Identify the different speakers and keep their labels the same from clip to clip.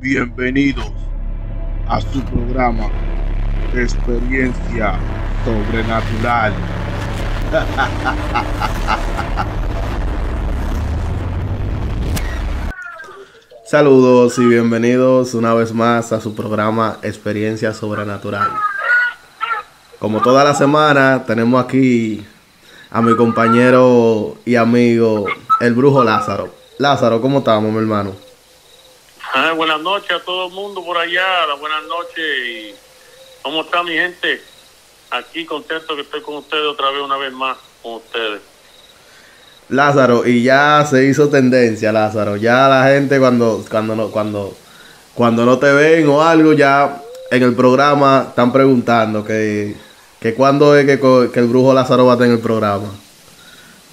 Speaker 1: Bienvenidos a su programa Experiencia Sobrenatural.
Speaker 2: Saludos y bienvenidos una vez más a su programa Experiencia Sobrenatural. Como toda la semana, tenemos aquí a mi compañero y amigo, el brujo Lázaro. Lázaro, ¿cómo estamos, mi hermano?
Speaker 3: Ah, buenas noches a todo el mundo por allá, buenas noches y ¿cómo está mi gente? Aquí contento que estoy con ustedes otra vez, una vez más con ustedes.
Speaker 2: Lázaro, y ya se hizo tendencia, Lázaro. Ya la gente cuando, cuando no, cuando, cuando no te ven o algo, ya en el programa están preguntando que, que cuándo es que, que el brujo Lázaro va a tener el programa.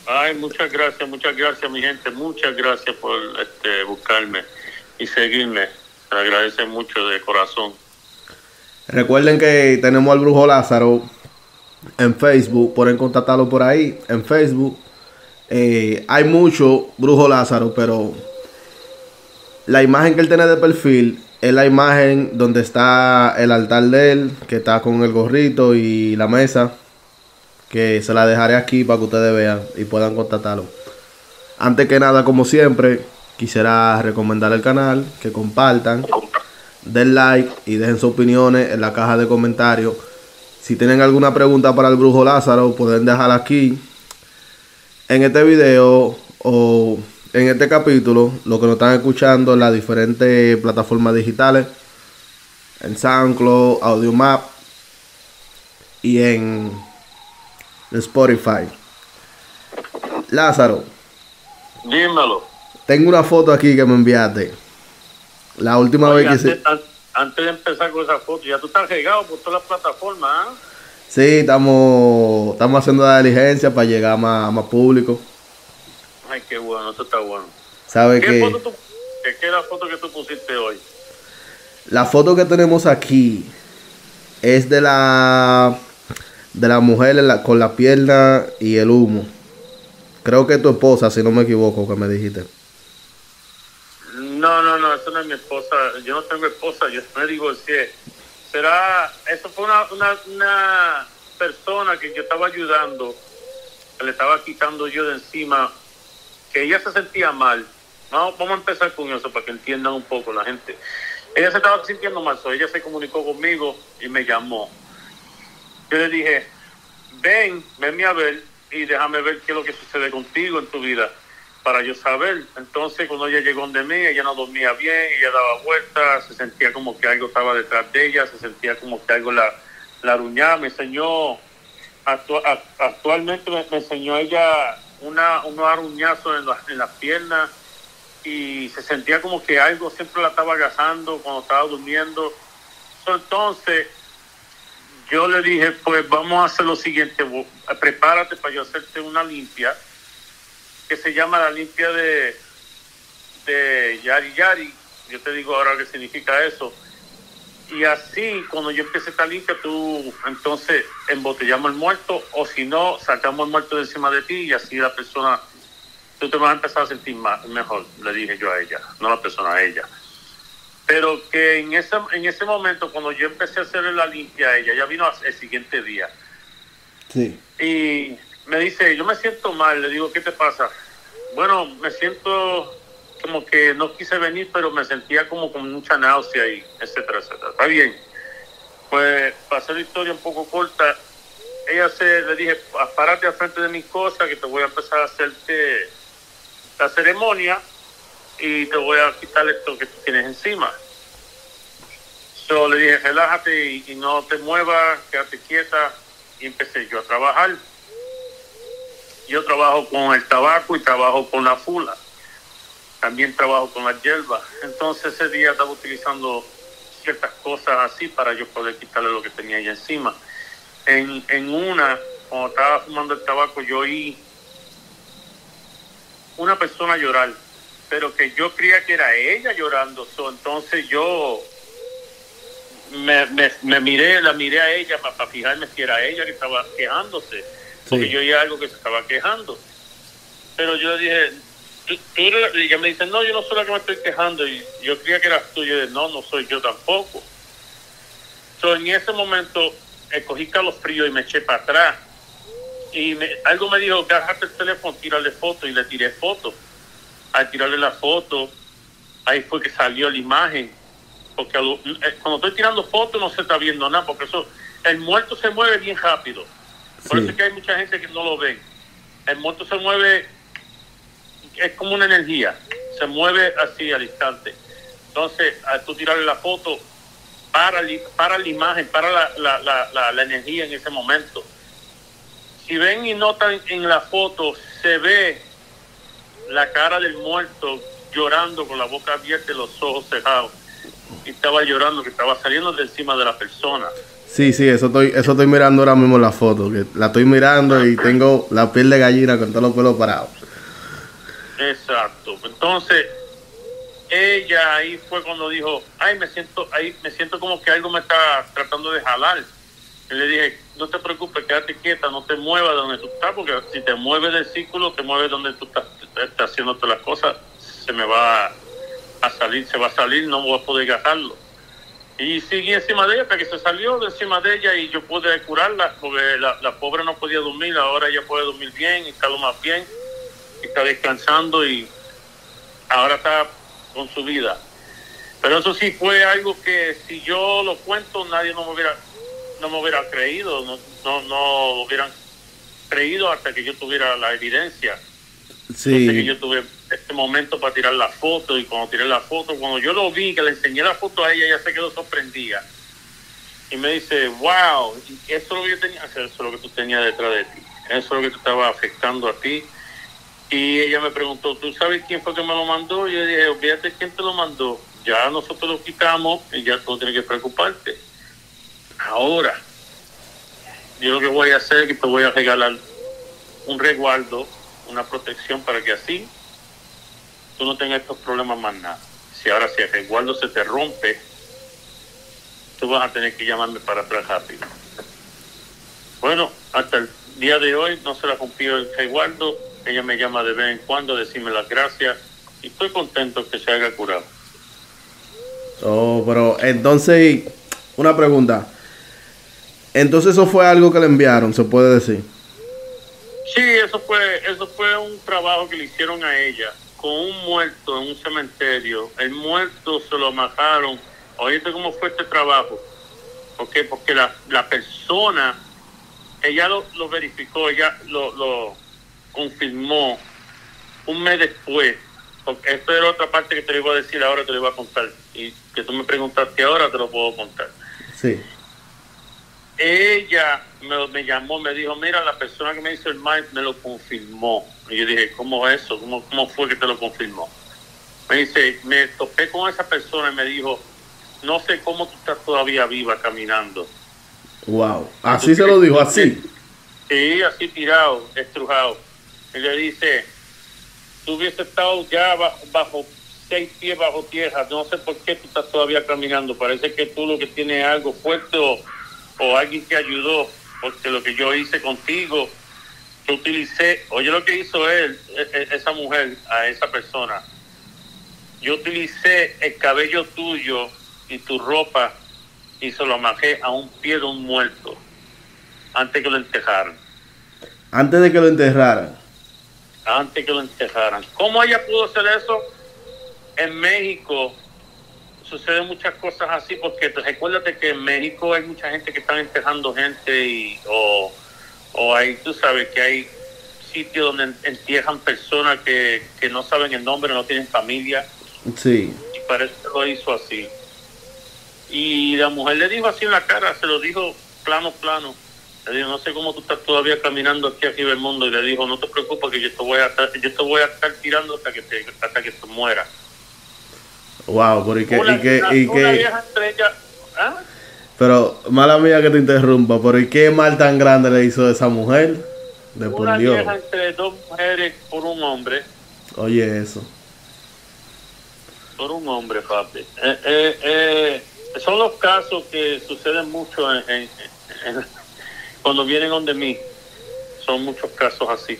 Speaker 3: Ay, muchas gracias, muchas gracias, mi gente. Muchas gracias por este, buscarme y seguirme. Se agradece mucho de corazón.
Speaker 2: Recuerden que tenemos al Brujo Lázaro en Facebook. Pueden contactarlo por ahí, en Facebook. Eh, hay mucho Brujo Lázaro, pero la imagen que él tiene de perfil es la imagen donde está el altar de él, que está con el gorrito y la mesa que se la dejaré aquí para que ustedes vean y puedan contactarlo. Antes que nada, como siempre, quisiera recomendar el canal, que compartan, den like y dejen sus opiniones en la caja de comentarios. Si tienen alguna pregunta para el brujo Lázaro, pueden dejarla aquí en este video o en este capítulo, lo que nos están escuchando en las diferentes plataformas digitales, en SoundCloud, AudioMap y en Spotify. Lázaro.
Speaker 3: Dímelo.
Speaker 2: Tengo una foto aquí que me enviaste. La última vez que
Speaker 3: antes, Antes de empezar con esa foto, ya tú estás regado por todas las plataformas, ¿ah?
Speaker 2: Sí, estamos, estamos haciendo la diligencia para llegar a más, más público.
Speaker 3: Ay, qué bueno, eso está bueno.
Speaker 2: ¿Sabe
Speaker 3: ¿Qué, foto ¿Qué es la foto que tú pusiste hoy?
Speaker 2: La foto que tenemos aquí es de la de la mujer con la pierna y el humo. Creo que es tu esposa, si no me equivoco, que me dijiste.
Speaker 3: No, no, no, eso no es mi esposa. Yo no tengo esposa, yo me divorcié. Será, eso fue una, una, una persona que yo estaba ayudando, que le estaba quitando yo de encima, que ella se sentía mal. Vamos, vamos a empezar con eso para que entiendan un poco la gente. Ella se estaba sintiendo mal, so ella se comunicó conmigo y me llamó yo le dije, ven, venme a ver y déjame ver qué es lo que sucede contigo en tu vida para yo saber. Entonces, cuando ella llegó de mí, ella no dormía bien, ella daba vueltas, se sentía como que algo estaba detrás de ella, se sentía como que algo la, la aruñaba. Me enseñó, actualmente me, enseñó ella una, unos aruñazos en, en las piernas y se sentía como que algo siempre la estaba agazando cuando estaba durmiendo. Entonces, yo le dije, pues vamos a hacer lo siguiente, prepárate para yo hacerte una limpia, que se llama la limpia de, de Yari Yari. Yo te digo ahora qué significa eso. Y así, cuando yo empiece esta limpia, tú entonces embotellamos el muerto, o si no, sacamos el muerto de encima de ti y así la persona, tú te vas a empezar a sentir más, mejor, le dije yo a ella, no la persona, a ella. Pero que en ese, en ese momento, cuando yo empecé a hacerle la limpia a ella, ella vino el siguiente día.
Speaker 2: Sí.
Speaker 3: Y me dice, yo me siento mal. Le digo, ¿qué te pasa? Bueno, me siento como que no quise venir, pero me sentía como con mucha náusea y etcétera, etcétera. Está bien. Pues, para hacer la historia un poco corta, ella se le dije, párate al frente de mi cosa que te voy a empezar a hacerte la ceremonia y te voy a quitar esto que tú tienes encima. Yo le dije, relájate y, no te muevas, quédate quieta. Y empecé yo a trabajar. Yo trabajo con el tabaco y trabajo con la fula. También trabajo con la hierba. Entonces ese día estaba utilizando ciertas cosas así para yo poder quitarle lo que tenía ahí encima. En, en una, cuando estaba fumando el tabaco, yo oí una persona llorar pero que yo creía que era ella llorando. entonces yo me, me, miré, la miré a ella para, fijarme si era ella que estaba quejándose, porque yo oía algo que se estaba quejando. Pero yo le dije, tú, tú y ella me dice, no, yo no soy la que me estoy quejando. Y yo creía que eras tú. Y yo dije, no, no soy yo tampoco. So, en ese momento eh, cogí calofrío y me eché para atrás. Y me- algo me dijo, agarrate el teléfono, tírale foto. Y le tiré foto. Al tirarle la foto, ahí fue que salió la imagen. Porque cuando estoy tirando fotos no se está viendo nada. Porque eso, el muerto se mueve bien rápido. Por
Speaker 2: Sí.
Speaker 3: eso es que hay mucha gente que no lo ve. El muerto se mueve, es como una energía, se mueve así al instante. Entonces, al tú tirarle la foto, para, para la imagen, para la, la, la, la, la energía en ese momento. Si ven y notan en la foto, se ve la cara del muerto llorando con la boca abierta y los ojos cerrados. Y estaba llorando, que estaba saliendo de encima de la persona.
Speaker 2: Sí, sí, eso estoy, eso estoy mirando ahora mismo la foto. Que la estoy mirando y tengo la piel de gallina con todos los pelos parados.
Speaker 3: Exacto. Entonces, ella ahí fue cuando dijo, ay, me siento, ahí me siento como que algo me está tratando de jalar. Y le dije, no te preocupes, quédate quieta, no te muevas de donde tú estás, porque si te mueves del círculo, te mueves donde tú estás, estás haciendo todas las cosas, se me va a salir, se va a salir, no voy a poder agarrarlo. Y seguí encima de ella hasta que se salió de encima de ella y yo pude curarla, porque la, la pobre no podía dormir, ahora ella puede dormir bien está lo más bien, está descansando y ahora está con su vida. Pero eso sí fue algo que si yo lo cuento nadie no me hubiera no me hubiera creído, no, no, no hubieran creído hasta que yo tuviera la evidencia. Entonces que
Speaker 2: Sí,
Speaker 3: yo tuve este momento para tirar la foto y cuando tiré la foto, cuando yo lo vi, que le enseñé la foto a ella, ella se quedó sorprendida. Y me dice, wow, eso es lo que yo tenía, eso es lo que tú tenías detrás de ti, eso es lo que te estaba afectando a ti. Y ella me preguntó, ¿tú sabes quién fue que me lo mandó? Y yo dije, olvídate quién te lo mandó. Ya nosotros lo quitamos y ya tú no tienes que preocuparte. Ahora, yo lo que voy a hacer es que te voy a regalar un resguardo, una protección para que así tú no tengas estos problemas más nada. Si ahora si el resguardo se te rompe, tú vas a tener que llamarme para atrás rápido. Bueno, hasta el día de hoy no se la rompió el resguardo. Ella me llama de vez en cuando a decirme las gracias y estoy contento que se haya curado.
Speaker 2: oh, pero entonces, una pregunta. Entonces eso fue algo que le enviaron, se puede decir.
Speaker 3: Sí, eso fue, eso fue un trabajo que le hicieron a ella con un muerto en un cementerio. El muerto se lo amarraron. Oíste cómo fue este trabajo. ¿Por qué? Porque la, la persona, ella lo, lo verificó, ella lo, lo confirmó un mes después. Porque esto era otra parte que te iba a decir ahora, te lo iba a contar. Y que tú me preguntaste ahora, te lo puedo contar
Speaker 2: Sí.
Speaker 3: Ella me, me llamó, me dijo, mira, la persona que me hizo el mal me lo confirmó. Y yo dije, ¿cómo es eso? ¿Cómo, ¿Cómo fue que te lo confirmó? Me dice, me topé con esa persona y me dijo, no sé cómo tú estás todavía viva caminando.
Speaker 2: Wow. Así se lo dijo, así.
Speaker 3: Sí, así tirado, estrujado. Y le dice, tú hubiese estado ya bajo, bajo seis pies bajo tierra, no sé por qué tú estás todavía caminando. Parece que tú lo que tienes es algo fuerte o, o alguien te ayudó, porque lo que yo hice contigo, yo utilicé, oye lo que hizo él, e- e- esa mujer, a esa persona. Yo utilicé el cabello tuyo y tu ropa y se lo amarré a un pie de un muerto antes que lo enterraran.
Speaker 2: Antes de que lo enterraran.
Speaker 3: Antes que lo enterraran. ¿Cómo ella pudo hacer eso? En México suceden muchas cosas así porque te- recuérdate que en México hay mucha gente que están enterrando gente y o, o hay, tú sabes que hay sitios donde en- entierran personas que, que no saben el nombre, no tienen familia
Speaker 2: Sí.
Speaker 3: y parece que lo hizo así. Y la mujer le dijo así en la cara, se lo dijo plano, plano. Le dijo, no sé cómo tú estás todavía caminando aquí arriba del mundo. Y le dijo, no te preocupes que yo te voy a estar, yo te voy a estar tirando hasta que te, hasta que te muera.
Speaker 2: Wow, pero y que,
Speaker 3: una,
Speaker 2: y que,
Speaker 3: una-
Speaker 2: y
Speaker 3: una
Speaker 2: que,
Speaker 3: vieja estrella. ¿ah?
Speaker 2: pero mala mía que te interrumpa, pero ¿y qué mal tan grande le hizo esa mujer? De por
Speaker 3: Una
Speaker 2: Dios.
Speaker 3: vieja entre dos mujeres por un hombre.
Speaker 2: Oye, eso.
Speaker 3: Por un hombre, papi. Eh, eh, eh, son los casos que suceden mucho en, en- en- cuando vienen donde mí. Son muchos casos así.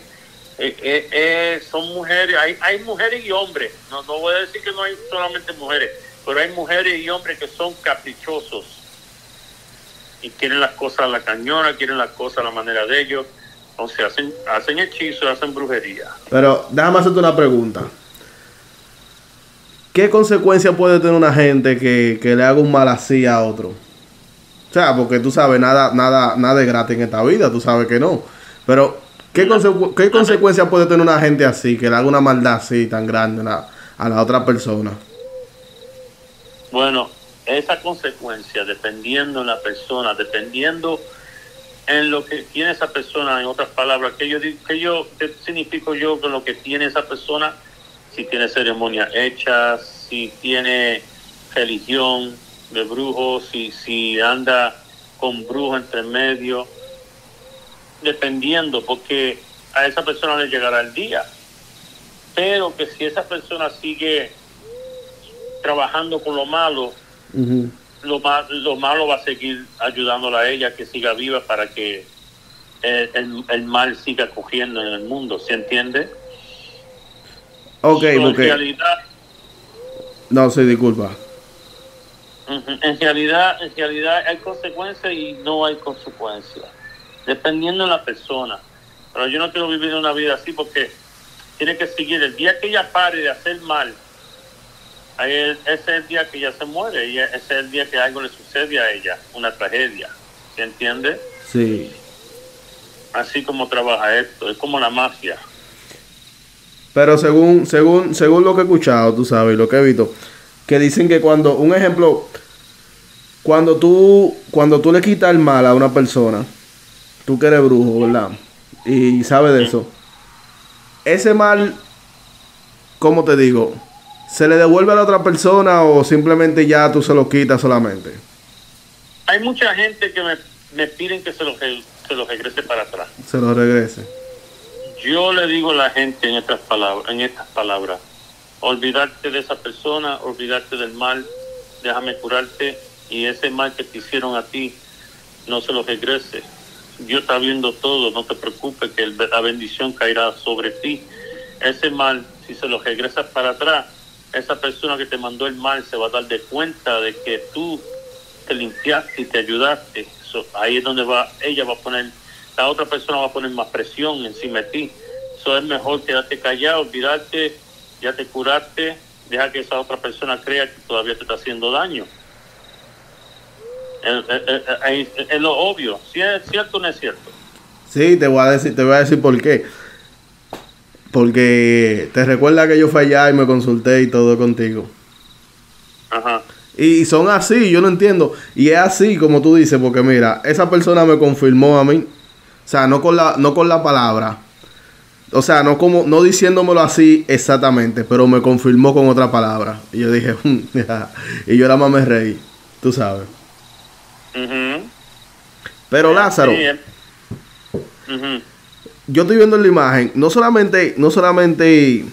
Speaker 3: Eh, eh, eh, son mujeres, hay, hay mujeres y hombres, no, no voy a decir que no hay solamente mujeres, pero hay mujeres y hombres que son caprichosos y quieren las cosas a la cañona, quieren las cosas a la manera de ellos, entonces hacen, hacen hechizos, hacen brujería.
Speaker 2: Pero déjame hacerte una pregunta. ¿Qué consecuencia puede tener una gente que, que le haga un mal así a otro? O sea, porque tú sabes, nada, nada, nada es gratis en esta vida, tú sabes que no. Pero, ¿qué, consecu- qué consecuencia puede tener una gente así, que le haga una maldad así tan grande a la, a la otra persona?
Speaker 3: Bueno, esa consecuencia, dependiendo en la persona, dependiendo en lo que tiene esa persona, en otras palabras, que yo, que yo qué significo yo con lo que tiene esa persona, si tiene ceremonias hechas, si tiene religión de brujos, si, si anda con brujos entre medio, dependiendo, porque a esa persona le llegará el día. Pero que si esa persona sigue trabajando con lo malo, lo, ma- lo malo va a seguir ayudándola a ella que siga viva para que eh, el, el mal siga cogiendo en el mundo, ¿se entiende?
Speaker 2: Ok,
Speaker 3: So, en realidad,
Speaker 2: No, sí, disculpa.
Speaker 3: en realidad, en realidad hay consecuencias y no hay consecuencias, dependiendo de la persona. Pero yo no quiero vivir una vida así porque tiene que seguir. El día que ella pare de hacer mal, ese es el día que ella se muere, y ese es el día que algo le sucede a ella, una tragedia. ¿Se entiende?
Speaker 2: Sí.
Speaker 3: Así como trabaja esto, es como la mafia.
Speaker 2: Pero según, según, según lo que he escuchado, tú sabes, lo que he visto, que dicen que cuando, un ejemplo, cuando tú, cuando tú le quitas el mal a una persona, tú que eres brujo, ¿verdad? Y sabes de eso. Ese mal, ¿cómo te digo? ¿Se le devuelve a la otra persona o simplemente ya tú se lo quitas solamente?
Speaker 3: Hay mucha gente que me, me piden que se lo, se lo regrese para atrás.
Speaker 2: Se lo regrese.
Speaker 3: Yo le digo a la gente en estas palabras, en estas palabras, olvidarte de esa persona, olvidarte del mal, déjame curarte y ese mal que te hicieron a ti, no se lo regrese. Dios está viendo todo, no te preocupes que la bendición caerá sobre ti. Ese mal, si se lo regresas para atrás, esa persona que te mandó el mal se va a dar de cuenta de que tú te limpiaste y te ayudaste. Ahí es donde va, ella va a poner, la otra persona va a poner más presión encima de ti. Eso es mejor quedarte callado, olvidarte, ya te curaste, deja que esa otra persona crea que todavía te está haciendo daño. Es, es- es- es- es lo obvio, si es cierto o no es cierto.
Speaker 2: Sí, te voy a decir, te voy a decir por qué. Porque te recuerda que yo fui allá y me consulté y todo contigo.
Speaker 3: Ajá.
Speaker 2: Y son así, yo no entiendo. Y es así como tú dices, porque mira, esa persona me confirmó a mí. O sea, no con la, no con la palabra. O sea, no como, no diciéndomelo así exactamente, pero me confirmó con otra palabra. Y yo dije, ya. y yo la más me reí, tú sabes. Pero Lázaro,
Speaker 3: Sí, eh.
Speaker 2: Yo estoy viendo la imagen, no solamente, no solamente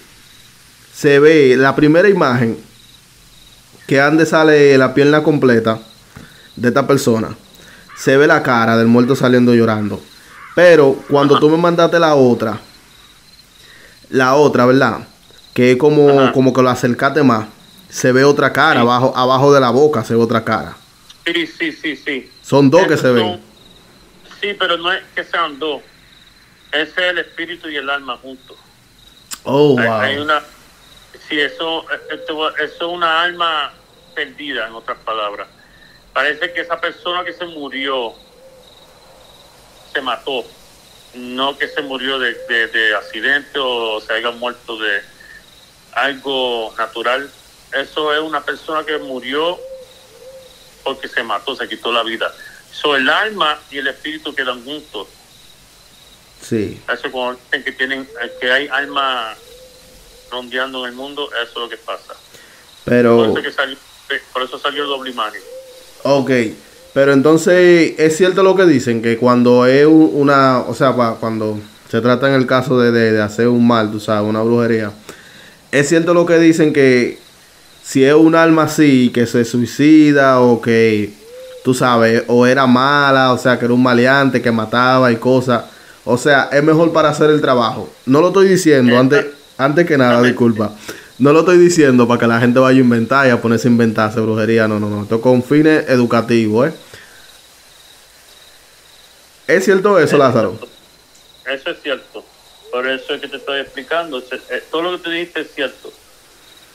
Speaker 2: se ve la primera imagen que ande sale la pierna completa de esta persona, se ve la cara del muerto saliendo llorando. Pero cuando tú me mandaste la otra, la otra, ¿verdad? Que es como, como que lo acercaste más, se ve otra cara,
Speaker 3: Sí.
Speaker 2: abajo, abajo de la boca se ve otra cara.
Speaker 3: Sí, sí, sí, sí.
Speaker 2: Son dos que se ven.
Speaker 3: Sí, pero no es que sean dos. Ese es el espíritu y el alma juntos.
Speaker 2: Oh,
Speaker 3: Hay-
Speaker 2: wow.
Speaker 3: Hay una, sí, eso, eso es una alma perdida, en otras palabras. Parece que esa persona que se murió se mató, no que se murió de, de- de accidente o se haya muerto de algo natural. Eso es una persona que murió porque se mató, se quitó la vida. So, el alma y el espíritu quedan juntos.
Speaker 2: Sí.
Speaker 3: Eso cuando dicen que tienen, eh, que hay alma rondeando en el mundo, eso es lo que pasa. Por
Speaker 2: Pero...
Speaker 3: eso, que salió, eh, por eso salió el doble imagen.
Speaker 2: Ok, pero entonces es cierto lo que dicen, que cuando es un- una, o sea, cuando se trata en el caso de, de- de hacer un mal, tú sabes, una brujería, es cierto lo que dicen que si es un alma así, que se suicida o que, tú sabes, o era mala, o sea, que era un maleante que mataba y cosas, O sea, es mejor para hacer el trabajo. No lo estoy diciendo, antes, antes que nada, disculpa. No lo estoy diciendo para que la gente vaya a inventar y a ponerse a inventarse brujería. No, no, no. Esto con fines educativos, ¿eh? ¿Es cierto eso, Lázaro?
Speaker 3: Eso es cierto. Por eso es que te estoy explicando. Eh, todo lo que te dijiste es cierto.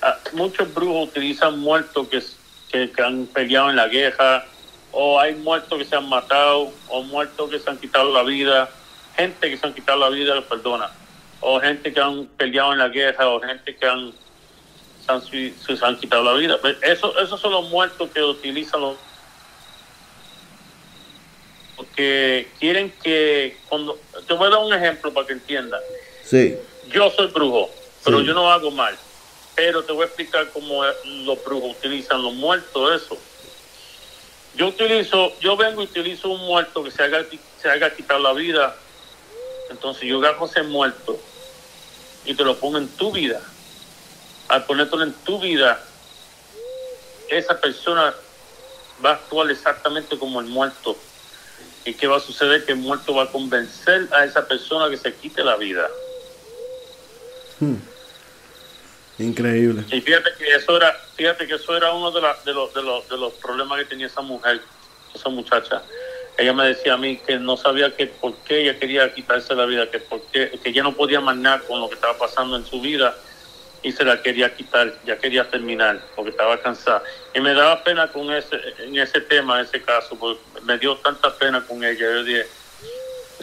Speaker 3: Ah, muchos brujos utilizan muertos que, que, han peleado en la guerra, o hay muertos que se han matado, o muertos que se han quitado la vida, gente que se han quitado la vida, perdona, o gente que han peleado en la guerra, o gente que han se han, quitado la vida. Pues eso, esos son los muertos que utilizan los porque quieren que cuando te voy a dar un ejemplo para que entiendan.
Speaker 2: Sí.
Speaker 3: Yo soy brujo, pero yo no hago mal. Pero te voy a explicar cómo los brujos utilizan los muertos, eso. Yo utilizo, yo vengo y utilizo un muerto que se haga, se haga quitar la vida. Entonces yo agarro ese muerto y te lo pongo en tu vida al ponértelo en tu vida, esa persona va a actuar exactamente como el muerto. ¿Y qué va a suceder? Que el muerto va a convencer a esa persona que se quite la vida.
Speaker 2: Hmm. Increíble.
Speaker 3: Y fíjate que eso era, fíjate que eso era uno de, de, los, de, los, de los problemas que tenía esa mujer, esa muchacha. Ella me decía a mí que no sabía que por qué ella quería quitarse la vida, que por qué, que ya no podía más nada con lo que estaba pasando en su vida y se la quería quitar, ya quería terminar porque estaba cansada. Y me daba pena con ese, en ese tema, en ese caso, porque me dio tanta pena con ella. Yo dije,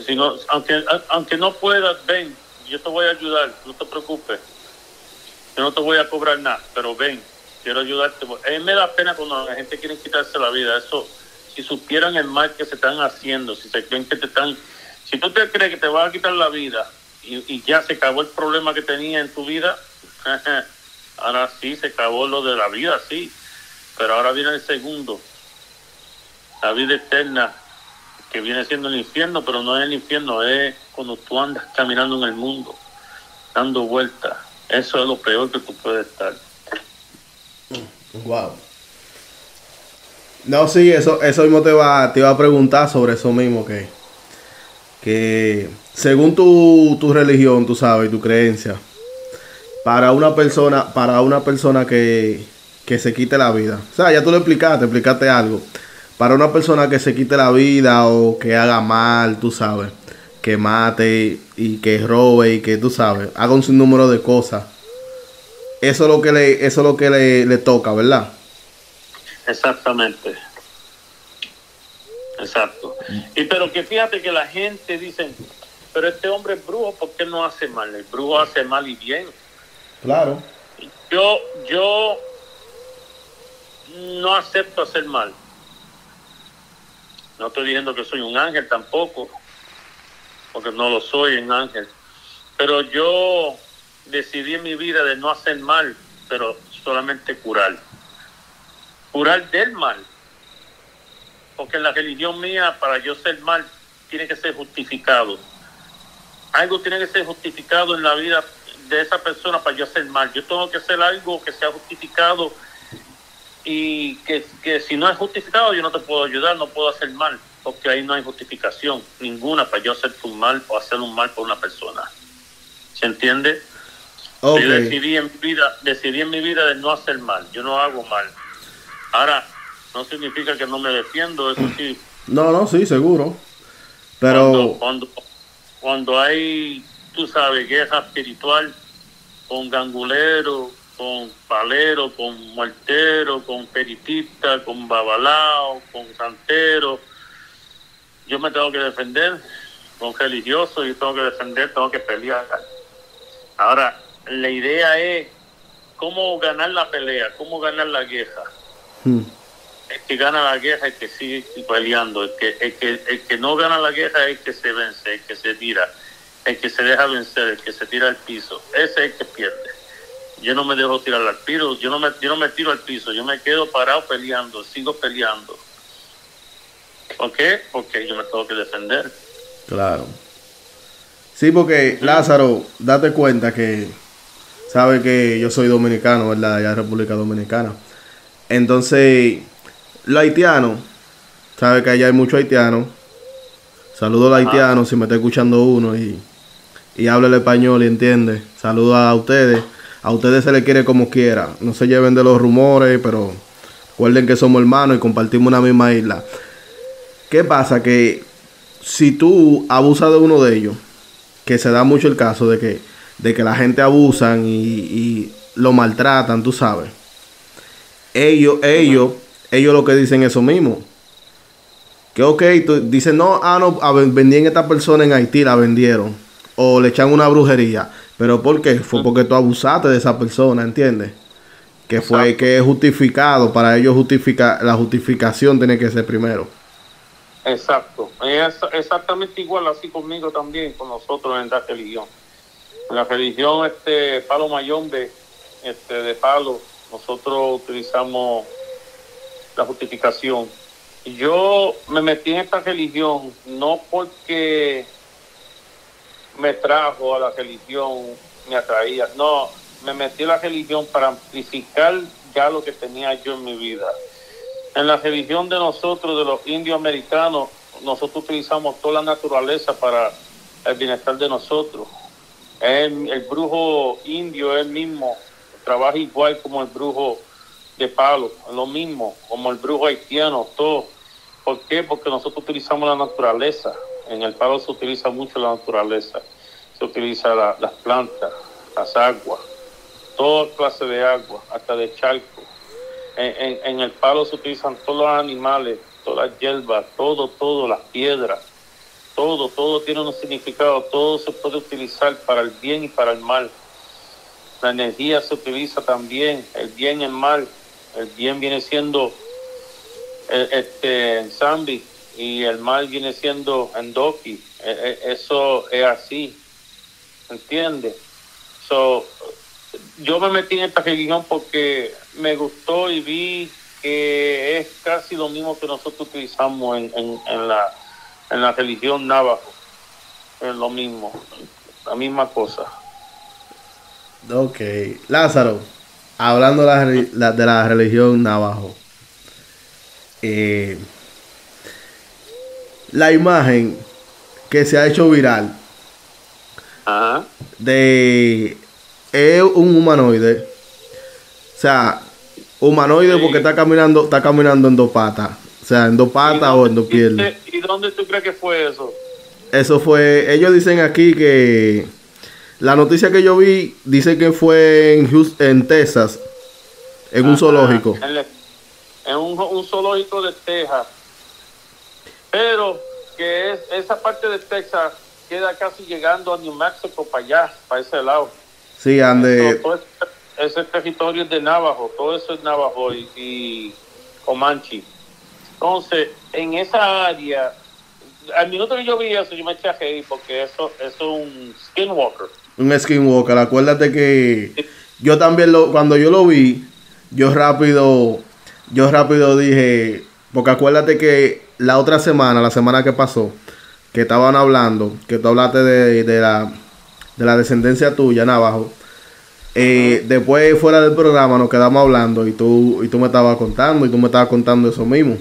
Speaker 3: si no, aunque, aunque no puedas, ven, yo te voy a ayudar, no te preocupes. Yo no te voy a cobrar nada, pero ven, quiero ayudarte. A mí me da pena cuando la gente quiere quitarse la vida. Eso, si supieran el mal que se están haciendo, si se creen que te están... Si tú te crees que te vas a quitar la vida y, y ya se acabó el problema que tenía en tu vida, ahora sí se acabó lo de la vida, sí, pero ahora viene el segundo, la vida eterna, que viene siendo el infierno, pero no es el infierno, es cuando tú andas caminando en el mundo, dando vueltas. Eso es lo peor que tú puedes estar.
Speaker 2: Wow. No, sí, eso, eso mismo te va, te iba a preguntar sobre eso mismo que, que según tu, tu religión, tú sabes, tu creencia, para una persona, para una persona que, se quite la vida. O sea, ya tú lo explicaste, explicaste algo. Para una persona que se quite la vida o que haga mal, tú sabes, que mate y que robe y que tú sabes, haga un sinnúmero de cosas. Eso es lo que le, eso es lo que le, le toca, ¿verdad?
Speaker 3: Exactamente. Exacto. Y pero que fíjate que la gente dice, pero este hombre es brujo, ¿por qué no hace mal? El brujo hace mal y bien.
Speaker 2: Claro.
Speaker 3: Yo, yo no acepto hacer mal. No estoy diciendo que soy un ángel tampoco, porque no lo soy un ángel. Pero yo decidí en mi vida de no hacer mal, pero solamente curar. Curar del mal. Porque en la religión mía, para yo ser mal, tiene que ser justificado. Algo tiene que ser justificado en la vida de esa persona para yo hacer mal. Yo tengo que hacer algo que sea justificado y que, si no es justificado yo no te puedo ayudar, no puedo hacer mal, porque ahí no hay justificación ninguna para yo hacer un mal o hacer un mal por una persona. ¿Se entiende? Yo decidí en, mi vida, decidí en mi vida de no hacer mal, yo no hago mal. Ahora, no significa que no me defiendo, eso sí.
Speaker 2: No, no, sí, seguro. Pero...
Speaker 3: cuando, cuando hay tú sabes, guerra espiritual con gangulero, con palero, con muertero, con peritista, con babalao, con santero. Yo me tengo que defender con religioso, yo tengo que defender, tengo que pelear. Ahora, la idea es cómo ganar la pelea, cómo ganar la guerra. Hmm. El que gana la guerra es el que sigue peleando, el que, el que, el que no gana la guerra es el que se vence, el que se tira el que se deja vencer, el que se tira al piso, ese es el que pierde. Yo no me dejo tirar al piso, yo no me, yo no me tiro al piso, yo me quedo parado peleando, sigo peleando. ¿Por qué? Porque yo me tengo que defender.
Speaker 2: Claro. Sí, porque Lázaro, date cuenta que sabe que yo soy dominicano, ¿verdad? En República Dominicana. Entonces, los haitianos, sabe que allá hay muchos haitianos Saludos al haitiano si me está escuchando uno y, y habla el español y entiende. Saludos a ustedes. A ustedes se les quiere como quiera. No se lleven de los rumores, pero recuerden que somos hermanos y compartimos una misma isla. ¿Qué pasa? Que si tú abusas de uno de ellos, que se da mucho el caso de que, de que la gente abusan y, y lo maltratan, tú sabes. Ellos, ellos, ellos lo que dicen eso mismo. Que ok, tú, dicen, no, ah, no, a, vendían esta persona en Haití, la vendieron. O le echan una brujería. Pero ¿por qué? Fue porque tú abusaste de esa persona, ¿entiendes? Que fue que es justificado. Para ellos justificar, la justificación tiene que ser primero.
Speaker 3: Exacto. Es exactamente igual así conmigo también, con nosotros en la religión. La religión, este palo mayombe, este de palo, nosotros utilizamos la justificación. Yo me metí en esta religión no porque me trajo a la religión, me atraía, no, me metí en la religión para amplificar ya lo que tenía yo en mi vida en la religión de nosotros, de los indios americanos, nosotros utilizamos toda la naturaleza para el bienestar de nosotros. El, brujo indio él mismo trabaja igual como el brujo de palo, lo mismo, como el brujo haitiano, todo. ¿Por qué? Porque nosotros utilizamos la naturaleza. En el palo se utiliza mucho la naturaleza. Se utiliza las plantas, las aguas, toda clase de agua, hasta de charco en, el palo se utilizan todos los animales, todas las hierbas, todo, todo, las piedras, todo, todo tiene un significado, todo se puede utilizar para el bien y para el mal. La energía se utiliza también, el bien y el mal. El bien viene siendo eh, este, en Zambi y el mal viene siendo en Doki. E, e, eso es así, ¿entiendes? So, yo me metí en esta religión porque me gustó y vi que es casi lo mismo que nosotros utilizamos en, en, la, en la religión navajo. Es lo mismo, la misma cosa.
Speaker 2: Ok, Lázaro, hablando de la, de la religión navajo, eh, la imagen que se ha hecho viral de es un humanoide. O sea, humanoide porque está caminando, está caminando en dos patas. O sea, en dos patas o en dos piernas.
Speaker 3: ¿Y dónde tú crees que fue eso?
Speaker 2: Eso fue, ellos dicen aquí que la noticia que yo vi dice que fue en Houston, en Texas, en un zoológico.
Speaker 3: En, un, zoológico de Texas. Pero que es, esa parte de Texas queda casi llegando a New Mexico para allá, para ese lado.
Speaker 2: Sí, ande.
Speaker 3: Ese territorio es de Navajo, todo eso es Navajo y, Comanche. Entonces, en esa área, al minuto que yo vi eso, yo me eché a porque eso, es un skinwalker.
Speaker 2: Un skinwalker, acuérdate que yo también lo, cuando yo lo vi, yo rápido, yo rápido dije, porque acuérdate que la otra semana, la semana que pasó, que estaban hablando, que tú hablaste de, de la de la descendencia tuya, Navajo. Eh, después fuera del programa nos quedamos hablando y tú, y tú me estabas contando y tú me estabas contando eso mismo.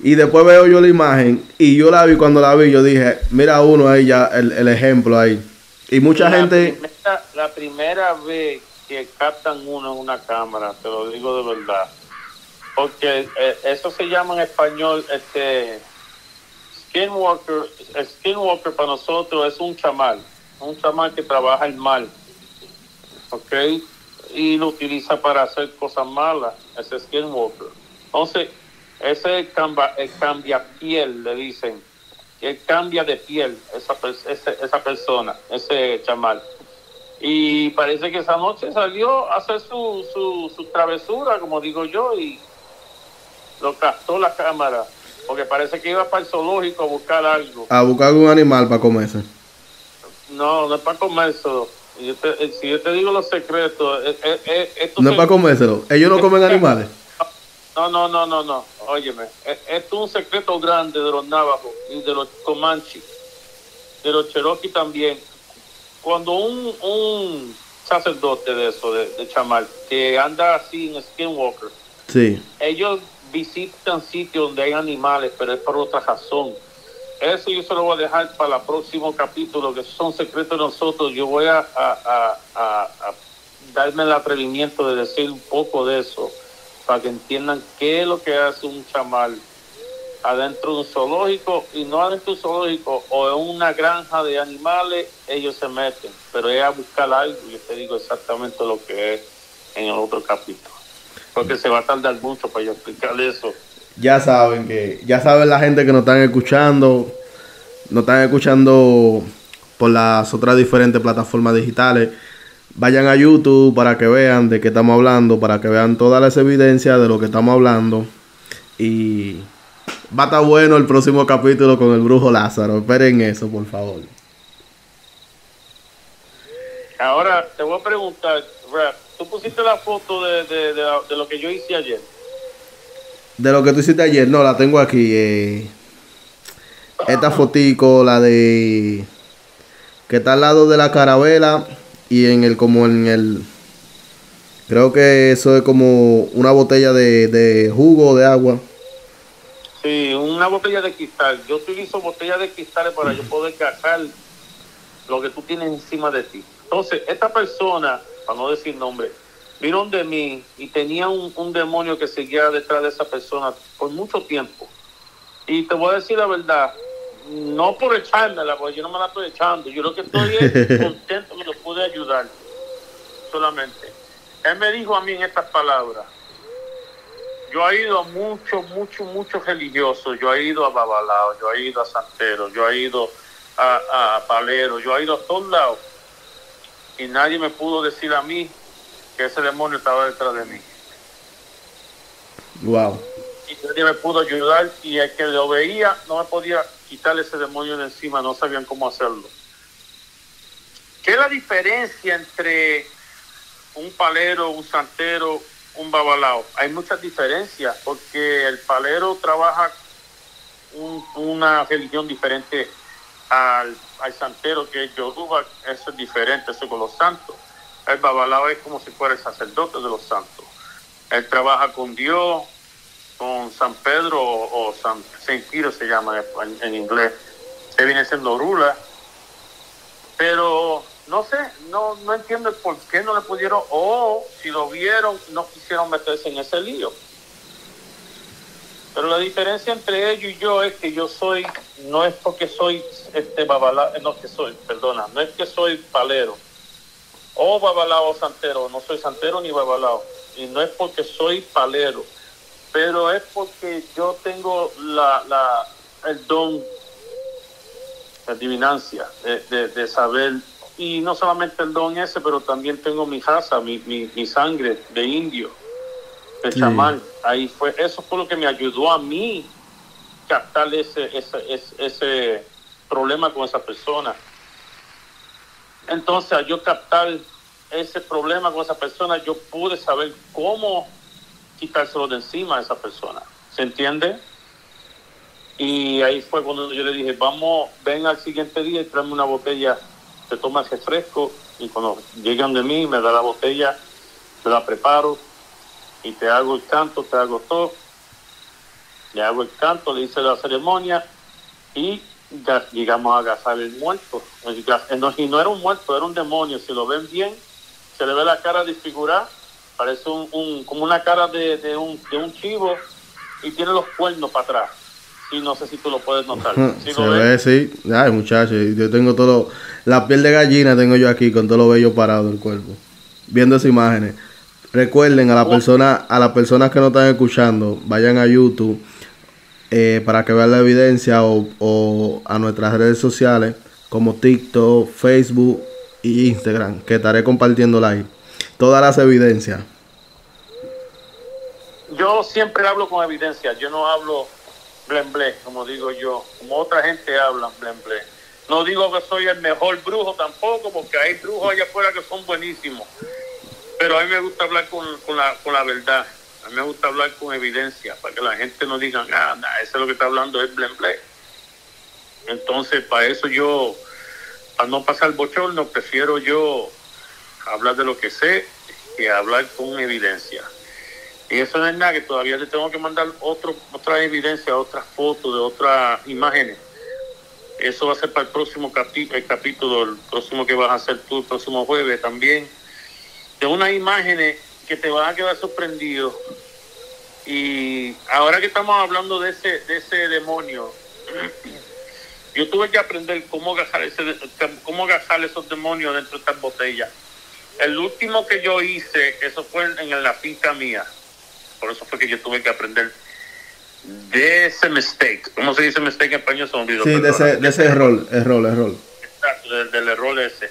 Speaker 2: Y después veo yo la imagen y yo la vi cuando la vi, yo dije, mira uno ahí ya, el, ejemplo ahí. Y mucha gente...
Speaker 3: la primera vez que captan uno en una cámara, te lo digo de verdad. Porque eh, eso se llama en español, este, Skinwalker, el Skinwalker para nosotros es un chamal, un chamal que trabaja el mal, ¿ok? Y lo utiliza para hacer cosas malas, ese Skinwalker. Entonces, ese cambia, cambia piel, le dicen, que cambia de piel esa, esa persona, ese chamal. Y parece que esa noche salió a hacer su, su, su travesura, como digo yo, y lo captó la cámara porque parece que iba para el zoológico a buscar algo.
Speaker 2: A buscar algún animal para comerse.
Speaker 3: No, no es para Eh, si yo te digo los secretos, eh,
Speaker 2: eh, no es para comérselo. Ellos no comen animales.
Speaker 3: No, no, no, no, no. Óyeme, esto es un secreto grande de los navajos y de los comanches, de los cherokee también. Cuando un, un sacerdote de eso, de, de chamal, que anda así en skinwalker,
Speaker 2: sí.
Speaker 3: ellos visitan sitios donde hay animales, pero es por otra razón. Eso yo se lo voy a dejar para el próximo capítulo, que son secretos de nosotros. Yo voy a, darme el atrevimiento de decir un poco de eso, para que entiendan qué es lo que hace un chamal adentro de un zoológico y no adentro de un zoológico o en una granja de animales, ellos se meten, pero es a buscar algo, yo te digo exactamente lo que es en el otro capítulo, porque se va a tardar mucho para yo explicarle eso.
Speaker 2: Ya saben que, ya saben la gente que nos están escuchando, nos están escuchando por las otras diferentes plataformas digitales. Vayan a YouTube para que vean de qué estamos hablando, para que vean todas las evidencias de lo que estamos hablando. Y Va a estar bueno el próximo capítulo con el brujo Lázaro. Esperen eso, por favor.
Speaker 3: Ahora te voy a preguntar, ¿tú pusiste la foto de, lo que yo hice ayer?
Speaker 2: De lo que tú hiciste ayer, no, la tengo aquí. Eh, esta fotico, la de que está al lado de la carabela y en el como en el creo que eso es como una botella de, de jugo de agua
Speaker 3: Sí, una botella de cristal. Yo utilizo botellas de cristales para yo poder cazar lo que tú tienes encima de ti. Entonces, esta persona, para no decir nombre, vino de mí y tenía un, demonio que seguía detrás de esa persona por mucho tiempo. Y te voy a decir la verdad, no por echármela, porque yo no me la estoy echando. Yo lo que estoy es contento que lo pude ayudar solamente. Él me dijo a mí en estas palabras, yo he ido a muchos, muchos, muchos religiosos. Yo he ido a Babalao, yo he ido a Santero, yo he ido a, a Palero, yo he ido a todos lados. Y nadie me pudo decir a mí que ese demonio estaba detrás de mí.
Speaker 2: Wow.
Speaker 3: Y nadie me pudo ayudar y el que lo veía no me podía quitarle ese demonio de encima, no sabían cómo hacerlo. ¿Qué es la diferencia entre un palero, un santero un babalao. Hay muchas diferencias porque el palero trabaja una religión diferente al, santero que es Yoruba, eso es diferente, eso con los santos. El babalao es como si fuera el sacerdote de los santos. Él trabaja con Dios, con San Pedro o, San Saint se llama en, inglés. Se viene siendo Rula. Pero no sé, no, no entiendo por qué no le pudieron, o si lo vieron, no quisieron meterse en ese lío. Pero la diferencia entre ellos y yo es que yo soy, no es porque soy este babalao, no que soy, perdona, no es que soy palero, o babalao santero, no soy santero ni babalao, y no es porque soy palero, pero es porque yo tengo la, la, el don, la adivinancia de, de saber y no solamente el don ese, pero también tengo mi raza, mi, mi, sangre de indio, de chamán. Ahí fue, eso fue lo que me ayudó a mí captar ese, ese, ese, problema con esa persona. Entonces, al yo captar ese problema con esa persona, yo pude saber cómo quitárselo de encima a esa persona. ¿Se entiende? Y ahí fue cuando yo le dije, vamos, ven al siguiente día y tráeme una botella se toma ese fresco y cuando llegan de mí me da la botella, me la preparo y te hago el canto, te hago todo. Le hago el canto, le hice la ceremonia y llegamos a agazar el muerto. Y no era un muerto, era un demonio. Si lo ven bien, se le ve la cara disfigurada, parece un, como una cara de, de, un, de un chivo y tiene los cuernos para atrás. Y no sé si tú lo puedes notar.
Speaker 2: se ve, sí. Ay, muchachos, yo tengo todo. La piel de gallina tengo yo aquí con todo lo bello parado del cuerpo. Viendo esas imágenes. Recuerden a la persona, a las personas que no están escuchando, vayan a YouTube eh, para que vean la evidencia o, a nuestras redes sociales como TikTok, Facebook y Instagram, que estaré compartiendo ahí. Todas las evidencias.
Speaker 3: Yo siempre hablo con evidencia, yo no hablo blen como digo yo, como otra gente habla blen no digo que soy el mejor brujo tampoco, porque hay brujos allá afuera que son buenísimos. Pero a mí me gusta hablar con, la, con la verdad. A mí me gusta hablar con evidencia, para que la gente no diga, nada, ah, eso es lo que está hablando es blen Entonces, para eso yo, para no pasar bochorno, prefiero yo hablar de lo que sé que hablar con evidencia. Y eso no es nada, que todavía le tengo que mandar otro, otra evidencia, otras fotos, de otras imágenes Eso va a ser para el próximo capi- el capítulo, el próximo que vas a hacer tú el próximo jueves también. De unas imágenes que te van a quedar sorprendido. Y ahora que estamos hablando de ese, de ese demonio, yo tuve que aprender cómo agarrar, ese, cómo agarrar esos demonios dentro de estas botellas. El último que yo hice, eso fue en, en la finca mía. Por eso fue que yo tuve que aprender de ese mistake. ¿Cómo se dice mistake en español? Se olvidó,
Speaker 2: Sí, de ese, de ese error, error, error.
Speaker 3: Exacto, del, del error ese.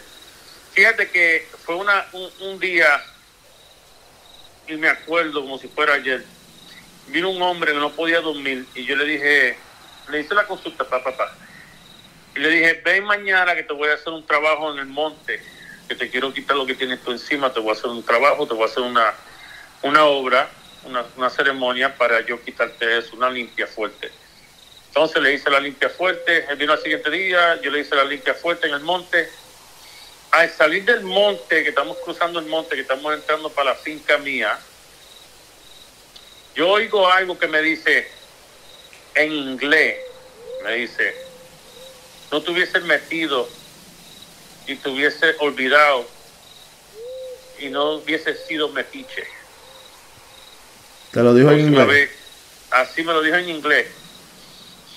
Speaker 3: Fíjate que fue una, un, un día, y me acuerdo como si fuera ayer, vino un hombre que no podía dormir y yo le dije, le hice la consulta, papá, papá. Y le dije, ven mañana que te voy a hacer un trabajo en el monte, que te quiero quitar lo que tienes tú encima, te voy a hacer un trabajo, te voy a hacer una, una obra, una, una ceremonia para yo quitarte eso, una limpia fuerte. Entonces le hice la limpia fuerte, él vino al siguiente día, yo le hice la limpia fuerte en el monte. Al salir del monte, que estamos cruzando el monte, que estamos entrando para la finca mía, yo oigo algo que me dice en inglés, me dice, no te hubieses metido y te hubiese olvidado y no hubiese sido metiche.
Speaker 2: Te lo dijo en inglés.
Speaker 3: vez, así me lo dijo en inglés.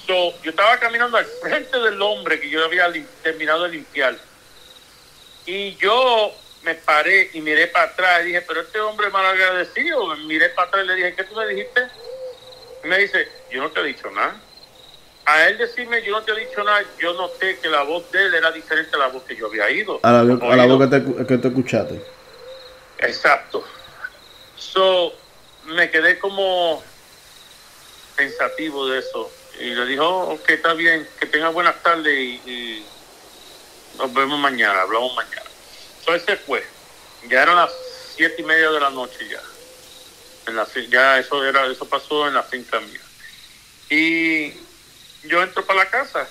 Speaker 3: So, yo estaba caminando al frente del hombre que yo había terminado de limpiar. Y yo me paré y miré para atrás y dije, pero este hombre mal agradecido. Miré para atrás y le dije, ¿qué tú me dijiste? Y me dice, yo no te he dicho nada. A él decirme, yo no te he dicho nada, yo noté que la voz de él era diferente a la voz que yo había ido.
Speaker 2: A la, a la
Speaker 3: oído.
Speaker 2: voz que te, que te escuchaste.
Speaker 3: Exacto. So, me quedé como pensativo de eso. Y le dijo, "Oh, ok, está bien, que tenga buenas tardes y, y nos vemos mañana, hablamos mañana. Él se fue. Ya eran las siete y media de la noche ya. En la, ya eso era, eso pasó en la finca mía. Y yo entro para la casa,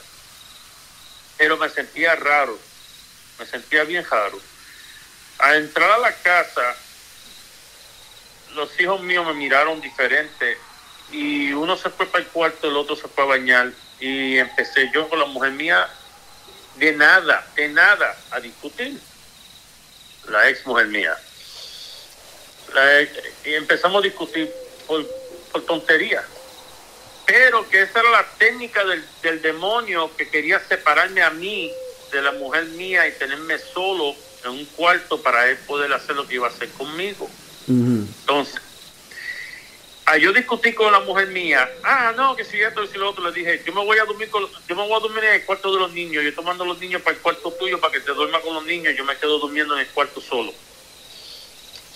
Speaker 3: pero me sentía raro, me sentía bien raro al entrar a la casa, los hijos míos me miraron diferente y uno se fue para el cuarto, el otro se fue a bañar y empecé yo con la mujer mía de nada, de nada, a discutir. La ex mujer mía. La ex- y empezamos a discutir por, por tontería. Pero que esa era la técnica del, del demonio que quería separarme a mí de la mujer mía y tenerme solo en un cuarto para él poder hacer lo que iba a hacer conmigo. Entonces, a yo discutí con la mujer mía, ah, no, que si esto y si lo otro, le dije, yo me voy a dormir con, yo me voy a dormir en el cuarto de los niños, yo tomando los niños para el cuarto tuyo para que te duerma con los niños, yo me quedo durmiendo en el cuarto solo.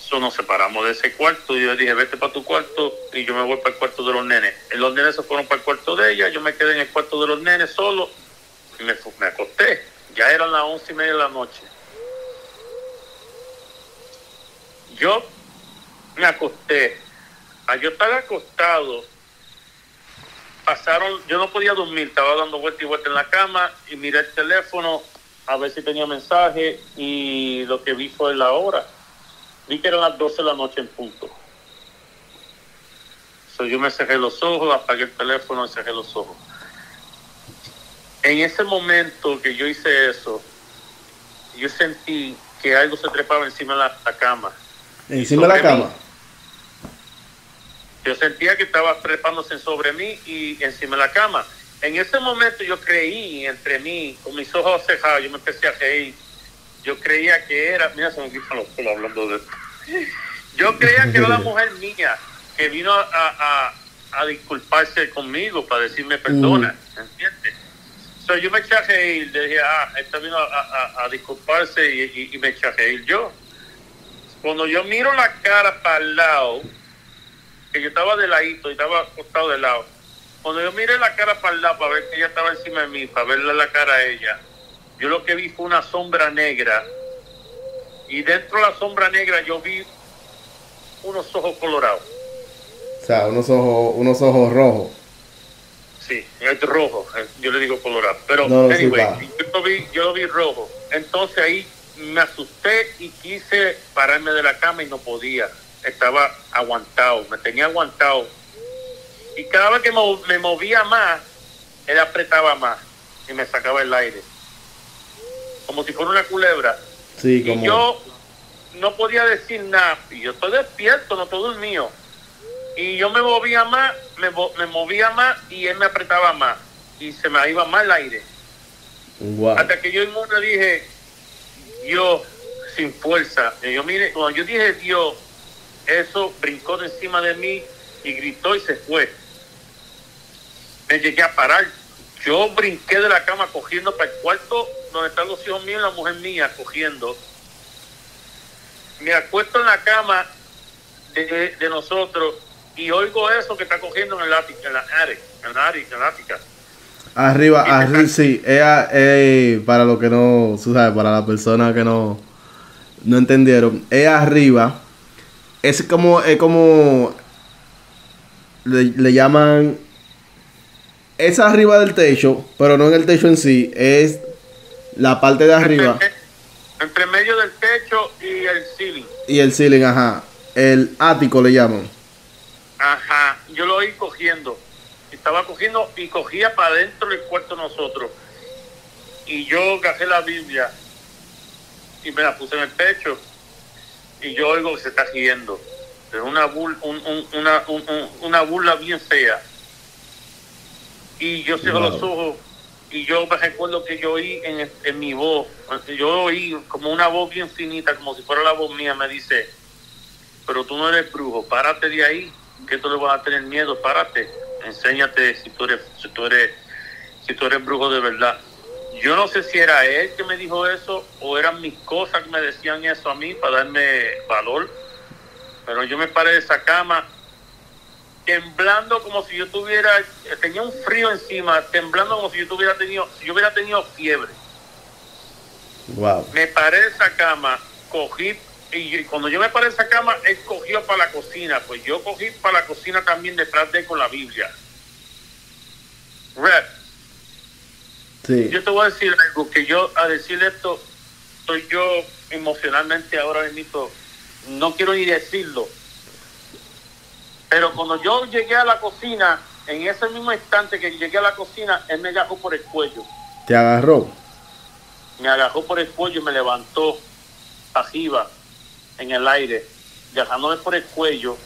Speaker 3: So, nos separamos de ese cuarto y yo le dije, vete para tu cuarto y yo me voy para el cuarto de los nenes. Los nenes se fueron para el cuarto de ella, yo me quedé en el cuarto de los nenes solo y me, me acosté. Ya eran las once y media de la noche. Yo me acosté. Al yo estar acostado, pasaron, yo no podía dormir, estaba dando vuelta y vuelta en la cama y miré el teléfono a ver si tenía mensaje y lo que vi fue la hora. Vi que eran las 12 de la noche en punto. So, yo me cerré los ojos, apagué el teléfono y cerré los ojos. En ese momento que yo hice eso, yo sentí que algo se trepaba encima de la, la cama.
Speaker 2: Encima de la
Speaker 3: mí. Yo sentía que estaba trepándose sobre mí y encima de la cama. En ese momento yo creí entre mí, con mis ojos cerrados, yo me empecé a reír. Yo creía que era, mira, se me quitan los pelos hablando de esto. Yo creía que era la mujer mía que vino a, a- a disculparse conmigo para decirme perdona, ¿entiendes? So, yo me eché a reír, le dije, ah, esta vino a, a- a disculparse y, y- y me eché a reír yo. Cuando yo miro la cara para el lado, que yo estaba de ladito y estaba acostado de lado. Cuando yo miré la cara para el lado para ver que ella estaba encima de mí, para verle la cara a ella, yo lo que vi fue una sombra negra. Y dentro de la sombra negra yo vi unos ojos colorados.
Speaker 2: O sea, unos ojos, unos ojos rojos.
Speaker 3: Sí, es rojo. eh, Yo le digo colorado. Pero,
Speaker 2: No,
Speaker 3: anyway, yo, lo vi, yo lo vi rojo. Entonces ahí me asusté y quise pararme de la cama y no podía. Estaba aguantado, me tenía aguantado. Y cada vez que me movía más, él apretaba más. y me sacaba el aire. Como si fuera una culebra.
Speaker 2: Sí,
Speaker 3: Y yo no podía decir nada. Y yo estoy despierto, no estoy dormido. Y yo me movía más, me, me movía más y él me apretaba más. Y se me iba más el aire.
Speaker 2: Wow.
Speaker 3: Hasta que yo en una dije, Dios, sin fuerza. Y yo mire, cuando yo dije Dios, eso brincó de encima de mí y gritó y se fue. Me llegué a parar. Yo brinqué de la cama cogiendo para el cuarto donde están los hijos míos y la mujer mía cogiendo. Me acuesto en la cama de, de- nosotros y oigo eso que está cogiendo en el ático, en la attic, en la attic, en la ática.
Speaker 2: Arriba, arriba, sí. Para lo que no, tú sabes, para las personas que no, no entendieron. Es arriba. Es como, es como, le, le llaman, es arriba del techo, pero no en el techo en sí. Es la parte de arriba
Speaker 3: Entre, entre medio del techo y el ceiling.
Speaker 2: y el ceiling, ajá. El ático le llaman.
Speaker 3: Ajá, yo lo oí cogiendo. Estaba cogiendo y cogía para adentro del cuarto nosotros. Y yo agarré la Biblia y me la puse en el pecho. Y yo oigo que se está riendo. Es una, bul- un- un- una, un- un- una burla bien fea. Y yo cierro
Speaker 2: Wow.
Speaker 3: los ojos y yo me recuerdo que yo oí en, en mi voz, yo oí como una voz bien finita, como si fuera la voz mía, me dice, pero tú no eres brujo, párate de ahí, que tú le vas a tener miedo, párate, enséñate si tú eres, si tú eres, si tú eres brujo de verdad. Yo no sé si era él que me dijo eso o eran mis cosas que me decían eso a mí para darme valor, pero yo me paré de esa cama temblando como si yo tuviera, tenía un frío encima, temblando como si yo tuviera tenido, si yo hubiera tenido fiebre
Speaker 2: Wow.
Speaker 3: me paré de esa cama, cogí, y cuando yo me paré de esa cama, él cogió para la cocina, pues yo cogí para la cocina también detrás de él con la Biblia. Red,
Speaker 2: Sí.
Speaker 3: yo te voy a decir algo, que yo a decir esto, estoy yo emocionalmente ahora mismo, no quiero ni decirlo, pero cuando yo llegué a la cocina, en ese mismo instante que llegué a la cocina, él me agarró por el cuello.
Speaker 2: Te agarró.
Speaker 3: me agarró por el cuello y me levantó arriba en el aire, agarrándome por el cuello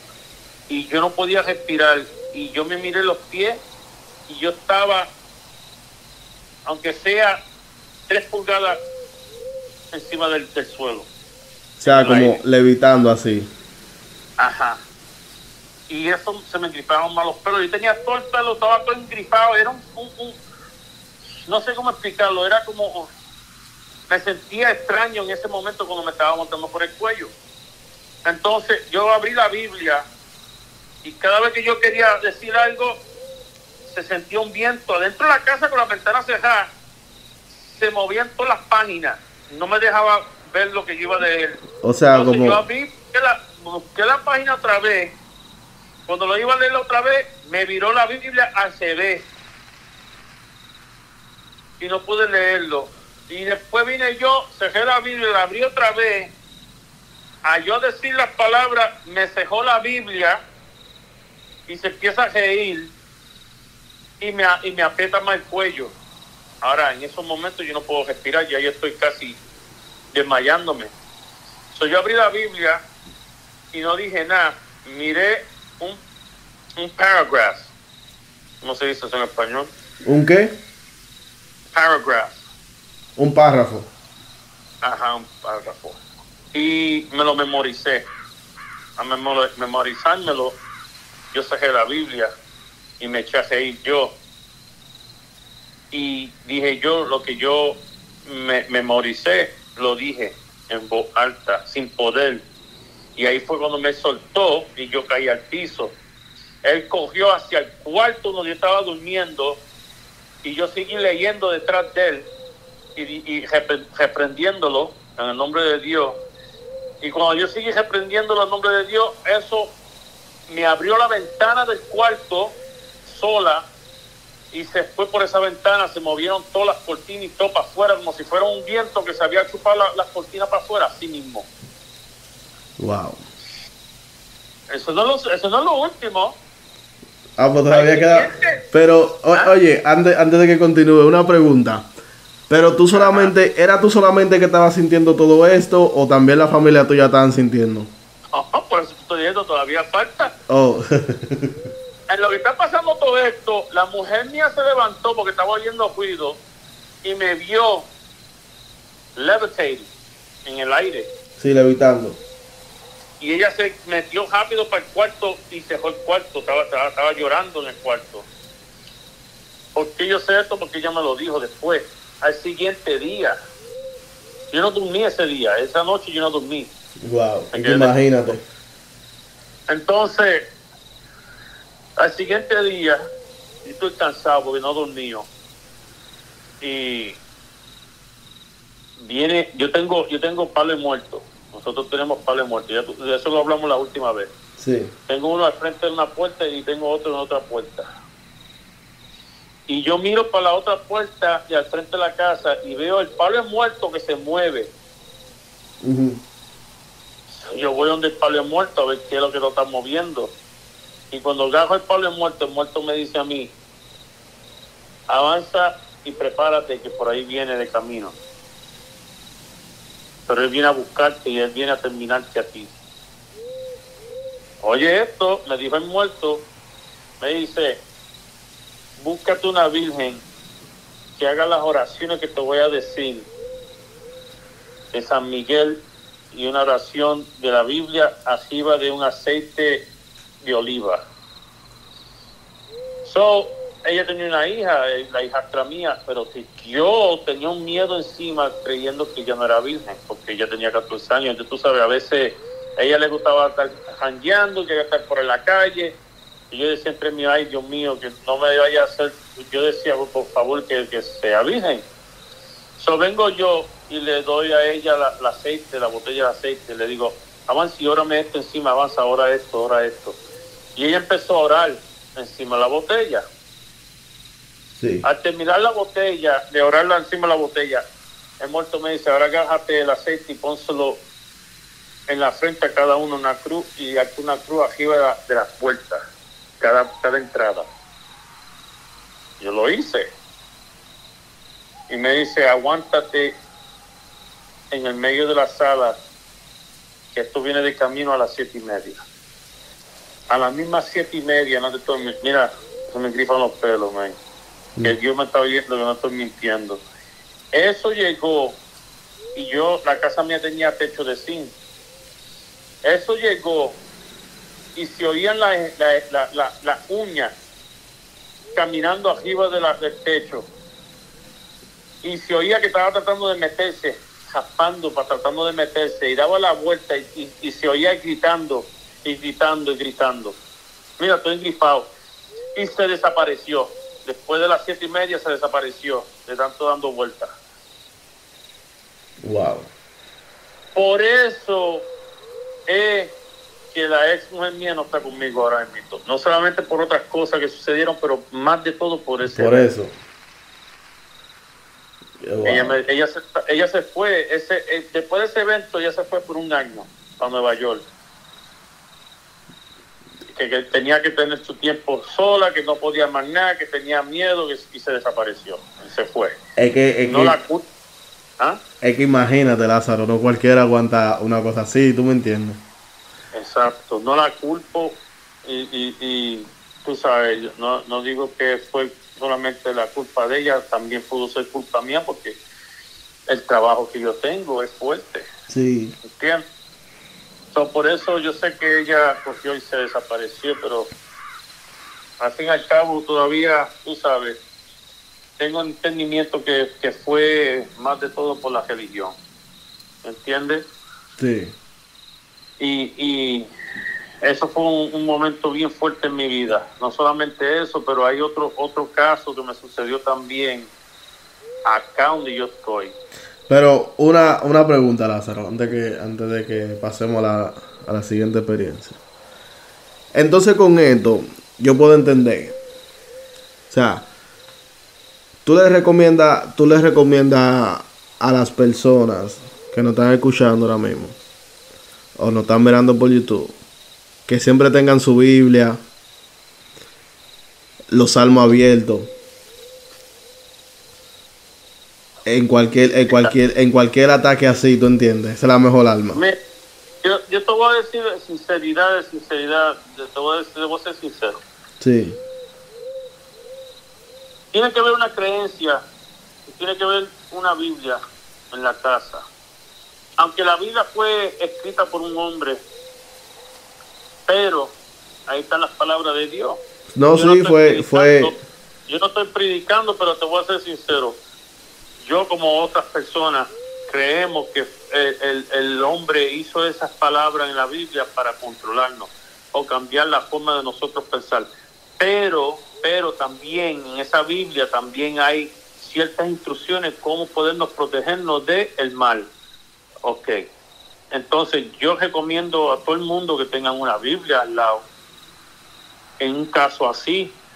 Speaker 3: y yo no podía respirar y yo me miré los pies y yo estaba, aunque sea tres pulgadas encima del, del suelo.
Speaker 2: O sea, como
Speaker 3: aire.
Speaker 2: levitando así.
Speaker 3: Ajá. Y eso se me engriparon más los pelos. Yo tenía todo el pelo, estaba todo engripado. Era un, un- un- no sé cómo explicarlo, era como, me sentía extraño en ese momento cuando me estaba montando por el cuello. Entonces yo abrí la Biblia y cada vez que yo quería decir algo, se sentía un viento. Adentro de la casa con la ventana cerrada, se movían todas las páginas. No me dejaba ver lo que yo iba a leer.
Speaker 2: O sea,
Speaker 3: Entonces yo
Speaker 2: como.
Speaker 3: abrí, busqué la, busqué la página otra vez. Cuando lo iba a leer otra vez, me viró la Biblia al revés. Y no pude leerlo. Y después vine yo, cerré la Biblia, la abrí otra vez. A yo decir las palabras, me cejó la Biblia y se empieza a reír y me, y me aprieta más el cuello. Ahora, en esos momentos yo no puedo respirar, ya yo estoy casi desmayándome. So, yo abrí la Biblia y no dije nada. Miré un, un paragraph. ¿Cómo se dice eso en español?
Speaker 2: ¿Un qué?
Speaker 3: Paragraph.
Speaker 2: Un párrafo.
Speaker 3: Ajá, un párrafo. Y me lo memoricé. A memor- memorizármelo, yo saqué la Biblia y me eché a reír yo. Y dije yo lo que yo me memoricé, lo dije en voz alta, sin poder. Y ahí fue cuando me soltó y yo caí al piso. Él cogió hacia el cuarto donde yo estaba durmiendo y yo seguí leyendo detrás de él y, y repre- reprendiéndolo en el nombre de Dios. Y cuando yo seguí reprendiéndolo en el nombre de Dios, eso me abrió la ventana del cuarto sola y se fue por esa ventana, se movieron todas las cortinas y todo para afuera, como si fuera un viento que se había chupado la- las cortinas para afuera, así mismo.
Speaker 2: Wow.
Speaker 3: Eso no, es lo- eso no es lo último.
Speaker 2: Ah, pues todavía queda. Pero, o- oye, antes, antes de que continúe, una pregunta. Pero tú solamente, ¿era tú solamente que estabas sintiendo todo esto o también la familia tuya estaban sintiendo?
Speaker 3: Ajá, por eso estoy diciendo, todavía falta.
Speaker 2: Oh,
Speaker 3: En lo que está pasando todo esto, la mujer mía se levantó porque estaba oyendo ruido y me vio levitating en el aire.
Speaker 2: sí, levitando.
Speaker 3: Y ella se metió rápido para el cuarto y cerró el cuarto. Estaba, estaba, estaba llorando en el cuarto. ¿Por qué yo sé esto? Porque ella me lo dijo después. Al siguiente día. Yo no dormí ese día. Esa noche yo no dormí.
Speaker 2: Wow, imagínate.
Speaker 3: Entonces, al siguiente día, yo estoy cansado porque no dormí. Y viene, yo tengo, yo tengo palo muerto. Nosotros tenemos palo muerto. Ya de eso lo hablamos la última vez.
Speaker 2: Sí.
Speaker 3: Tengo uno al frente de una puerta y tengo otro en otra puerta. Y yo miro para la otra puerta y al frente de la casa y veo el palo muerto que se mueve.
Speaker 2: Ujú.
Speaker 3: Yo voy donde el palo muerto a ver qué es lo que lo está moviendo. Y cuando agarro el palo muerto, el muerto me dice a mí, avanza y prepárate que por ahí viene de camino. Pero él viene a buscarte y él viene a terminarte a ti. Oye esto, me dijo el muerto, me dice, búscate una virgen que haga las oraciones que te voy a decir de San Miguel y una oración de la Biblia arriba de un aceite de oliva. So, ella tenía una hija, eh, la hijastra mía, pero que yo tenía un miedo encima creyendo que ella no era virgen, porque ella tenía 14 años. Entonces, tú sabes, a veces a ella le gustaba estar jangueando, llegar a estar por la calle. Y yo decía entre mí, ay Dios mío, que no me vaya a hacer. Yo decía, por favor, que, que sea virgen. So vengo yo y le doy a ella la, aceite, la botella de aceite. Le digo, avanza y órame esto encima, avanza, ahora esto, ahora esto. Y ella empezó a orar encima de la botella.
Speaker 2: Sí.
Speaker 3: Al terminar la botella, de orarla encima de la botella, el muerto me dice, ahora agárrate el aceite y pónselo en la frente a cada uno una cruz y una cruz arriba de, la- de las puertas, cada, cada entrada. Yo lo hice. Y me dice, aguántate en el medio de la sala, que esto viene de camino a las siete y media. A las mismas siete y media, no te estoy, mira, se me grifan los pelos, man que Dios me está oyendo, que no estoy mintiendo. Eso llegó y yo, la casa mía tenía techo de zinc. Eso llegó y se oían las la, la, la, uñas caminando arriba de la, del techo. Y se oía que estaba tratando de meterse, raspando, para tratando de meterse, y daba la vuelta y, y- y se oía gritando, y gritando, y gritando. Mira, estoy gripado. Y se desapareció. Después de las siete y media se desapareció, de tanto dando vueltas.
Speaker 2: Wow.
Speaker 3: Por eso es que la ex mujer mía no está conmigo ahora mismo. No solamente por otras cosas que sucedieron, pero más de todo por ese.
Speaker 2: Por eso. Wow.
Speaker 3: Ella, me- ella, se, ella se fue, ese, eh, después de ese evento, ella se fue por un año a Nueva York. Que, que tenía que tener su tiempo sola, que no podía más nada, que tenía miedo que, y se desapareció. Y se fue.
Speaker 2: Es que, es
Speaker 3: No
Speaker 2: que,
Speaker 3: la. ¿Ah?
Speaker 2: es que imagínate, Lázaro, no cualquiera aguanta una cosa así, ¿tú me entiendes?
Speaker 3: Exacto, no la culpo y, y, y tú sabes, no, no digo que fue solamente la culpa de ella, también pudo ser culpa mía porque el trabajo que yo tengo es fuerte,
Speaker 2: Sí.
Speaker 3: ¿entiendes? So, por eso yo sé que ella cogió y se desapareció, pero al fin y al cabo todavía, tú sabes, tengo entendimiento que, que fue más de todo por la religión, ¿entiendes?
Speaker 2: Sí.
Speaker 3: Y, y eso fue un, un momento bien fuerte en mi vida. No solamente eso, pero hay otro, otro caso que me sucedió también acá donde yo estoy.
Speaker 2: Pero una, una pregunta, Lázaro, antes, que, antes de que pasemos a la, a la siguiente experiencia. Entonces con esto, yo puedo entender. O sea, tú les recomiendas, tú les recomiendas a las personas que nos están escuchando ahora mismo, o nos están mirando por YouTube, que siempre tengan su Biblia, los salmos abiertos. En cualquier, en cualquier, en cualquier ataque así, ¿tú entiendes? Esa es la mejor alma.
Speaker 3: Me- yo, yo te voy a decir de sinceridad, de sinceridad, de- te voy a decir, debo ser sincero.
Speaker 2: Sí.
Speaker 3: Tiene que haber una creencia, tiene que haber una Biblia en la casa. Aunque la Biblia fue escrita por un hombre, pero ahí están las palabras de Dios.
Speaker 2: No,
Speaker 3: Yo
Speaker 2: sí, fue, fue,
Speaker 3: Yo no estoy predicando, pero te voy a ser sincero. Yo, como otras personas, creemos que el, el- el hombre hizo esas palabras en la Biblia para controlarnos o cambiar la forma de nosotros pensar. Pero, pero también en esa Biblia también hay ciertas instrucciones cómo podernos protegernos del el mal. Ok. Entonces, yo recomiendo a todo el mundo que tengan una Biblia al lado en un caso así,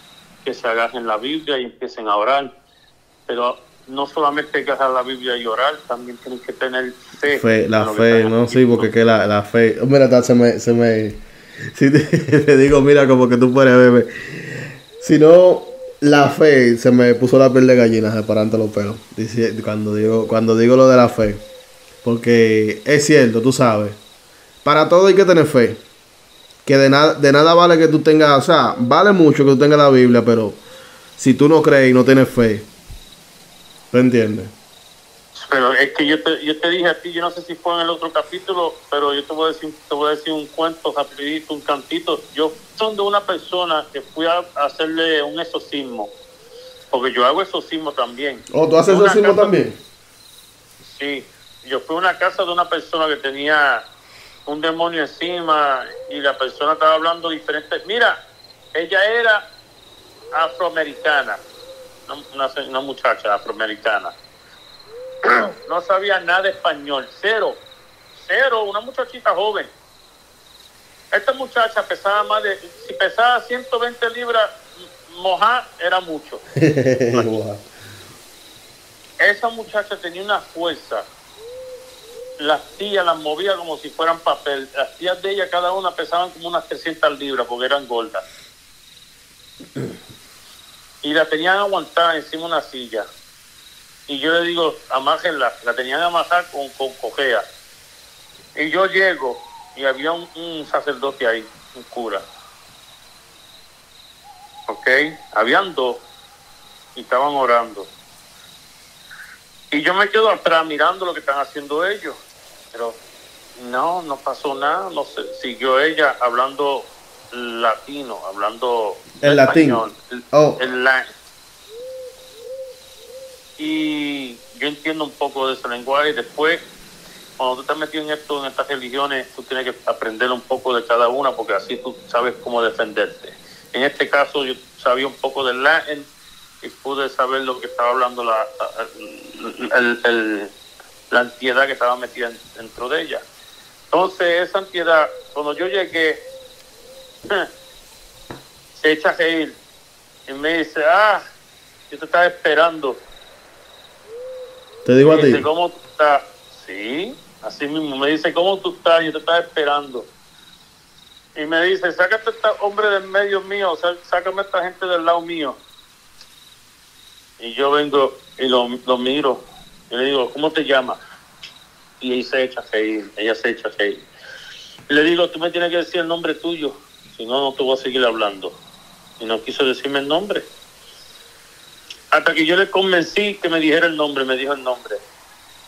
Speaker 3: que se agarren la Biblia y empiecen a orar. Pero no solamente hay que la Biblia y orar, también tienen que tener fe.
Speaker 2: la fe, no, sí, porque que la, la fe, mira, ta- se me, se me, si te, te digo, mira, como que tú puedes verme, si no, la fe, se me puso la piel de gallina separando los pelos, dice, cuando digo, cuando digo lo de la fe, porque es cierto, tú sabes, para todo hay que tener fe, que de nada, de nada vale que tú tengas, o sea, vale mucho que tú tengas la Biblia, pero si tú no crees y no tienes fe, ¿tú entiendes?
Speaker 3: Pero es que yo te, yo te dije a ti, yo no sé si fue en el otro capítulo, pero yo te voy a decir, te voy a decir un cuento rapidito, un cantito. Yo son de una persona que fui a hacerle un exorcismo, porque yo hago exorcismo también.
Speaker 2: ¿O tú haces exorcismo
Speaker 3: casa-
Speaker 2: también?
Speaker 3: Sí, yo fui a una casa de una persona que tenía un demonio encima y la persona estaba hablando diferentes. Mira, ella era afroamericana, una, una muchacha afroamericana. No sabía nada de español, cero, cero, una muchachita joven. Esta muchacha pesaba más de, si pesaba 120 libras, mojar era mucho.
Speaker 2: Wow.
Speaker 3: Esa muchacha tenía una fuerza. Las tías las movía como si fueran papel. Las tías de ella, cada una pesaban como unas 300 libras porque eran gordas. Y la tenían aguantada encima de una silla. Y yo le digo, amájenla. La tenían amarrada con, con cojea. Y yo llego y había un, un sacerdote ahí, un cura. ¿Ok? Habían dos y estaban orando. Y yo me quedo atrás mirando lo que están haciendo ellos. Pero no, no pasó nada. No sé, siguió ella hablando latino, hablando
Speaker 2: El
Speaker 3: el-
Speaker 2: Oh.
Speaker 3: el la- y yo entiendo un poco de ese lenguaje. Después, cuando tú estás metido en esto, en estas religiones, tú tienes que aprender un poco de cada una porque así tú sabes cómo defenderte. En este caso, yo sabía un poco del latín y pude saber lo que estaba hablando la, la- el- el- la antiedad que estaba metida en- dentro de ella. Entonces, esa antiedad, cuando yo llegué, se echa a reír y me dice, ah, yo te estaba esperando.
Speaker 2: Te digo a
Speaker 3: Me
Speaker 2: ti.
Speaker 3: dice, ¿cómo tú estás? Sí, así mismo. Me dice, ¿cómo tú estás? Yo te estaba esperando. Y me dice, sácate a este hombre del medio mío, sá- sácame a esta gente del lado mío. Y yo vengo y lo, lo miro. Y le digo, ¿cómo te llamas? Y ella se echa a reír. Ella se echa a reír. Y le digo, tú me tienes que decir el nombre tuyo. Si no, no te voy a seguir hablando. Y no quiso decirme el nombre. Hasta que yo le convencí que me dijera el nombre, me dijo el nombre.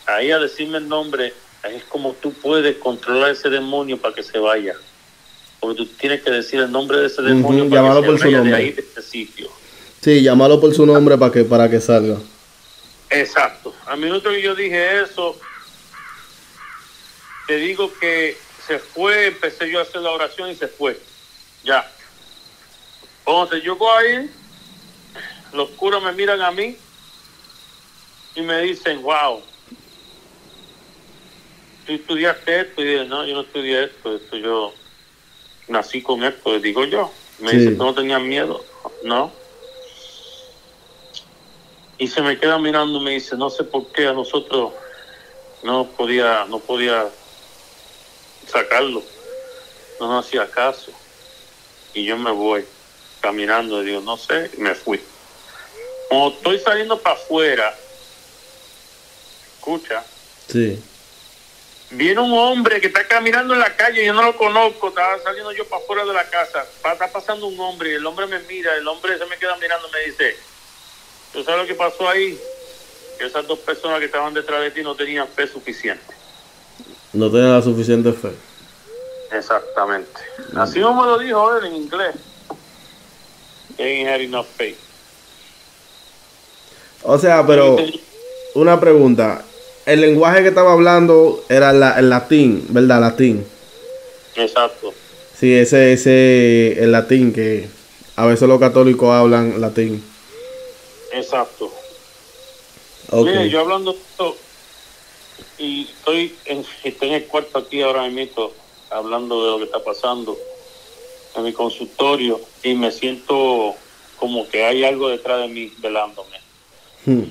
Speaker 3: Ahí a decirme el nombre, ahí es como tú puedes controlar ese demonio para que se vaya. Porque tú tienes que decir el nombre de ese demonio para
Speaker 2: llamarlo
Speaker 3: que
Speaker 2: por su
Speaker 3: vaya de
Speaker 2: nombre.
Speaker 3: ahí de este sitio.
Speaker 2: Sí, llámalo por su nombre para que, para que salga.
Speaker 3: Exacto. Al minuto que yo dije eso, te digo que se fue, empecé yo a hacer la oración y se fue. Ya. Cuando se llegó ahí, los curas me miran a mí y me dicen, wow, tú estudiaste esto. Y dije, no, yo no estudié esto, esto yo nací con esto, digo yo. Me
Speaker 2: Sí.
Speaker 3: dicen, ¿tú no tenías miedo? No. Y se me queda mirando y me dice, no sé por qué a nosotros no podía, no podía sacarlo. No nos hacía caso. Y yo me voy. caminando, y digo, no sé, y me fui. Como estoy saliendo para afuera, escucha,
Speaker 2: Sí.
Speaker 3: viene un hombre que está caminando en la calle, yo no lo conozco, estaba saliendo yo para afuera de la casa, está pasando un hombre, y el hombre me mira, el hombre se me queda mirando y me dice, ¿tú sabes lo que pasó ahí? Que esas dos personas que estaban detrás de ti no tenían fe suficiente.
Speaker 2: No tiene la suficiente fe.
Speaker 3: Exactamente. Así como lo dijo él en inglés. They had enough faith.
Speaker 2: O sea, pero una pregunta. El lenguaje que estaba hablando era la- el latín, ¿verdad? Latín.
Speaker 3: Exacto.
Speaker 2: Sí, ese, ese, el latín que a veces los católicos hablan latín.
Speaker 3: Exacto.
Speaker 2: Ok.
Speaker 3: Mire, yo hablando y estoy en, estoy en el cuarto aquí ahora mismo hablando de lo que está pasando en mi consultorio y me siento como que hay algo detrás de mí velándome.
Speaker 2: Hmm.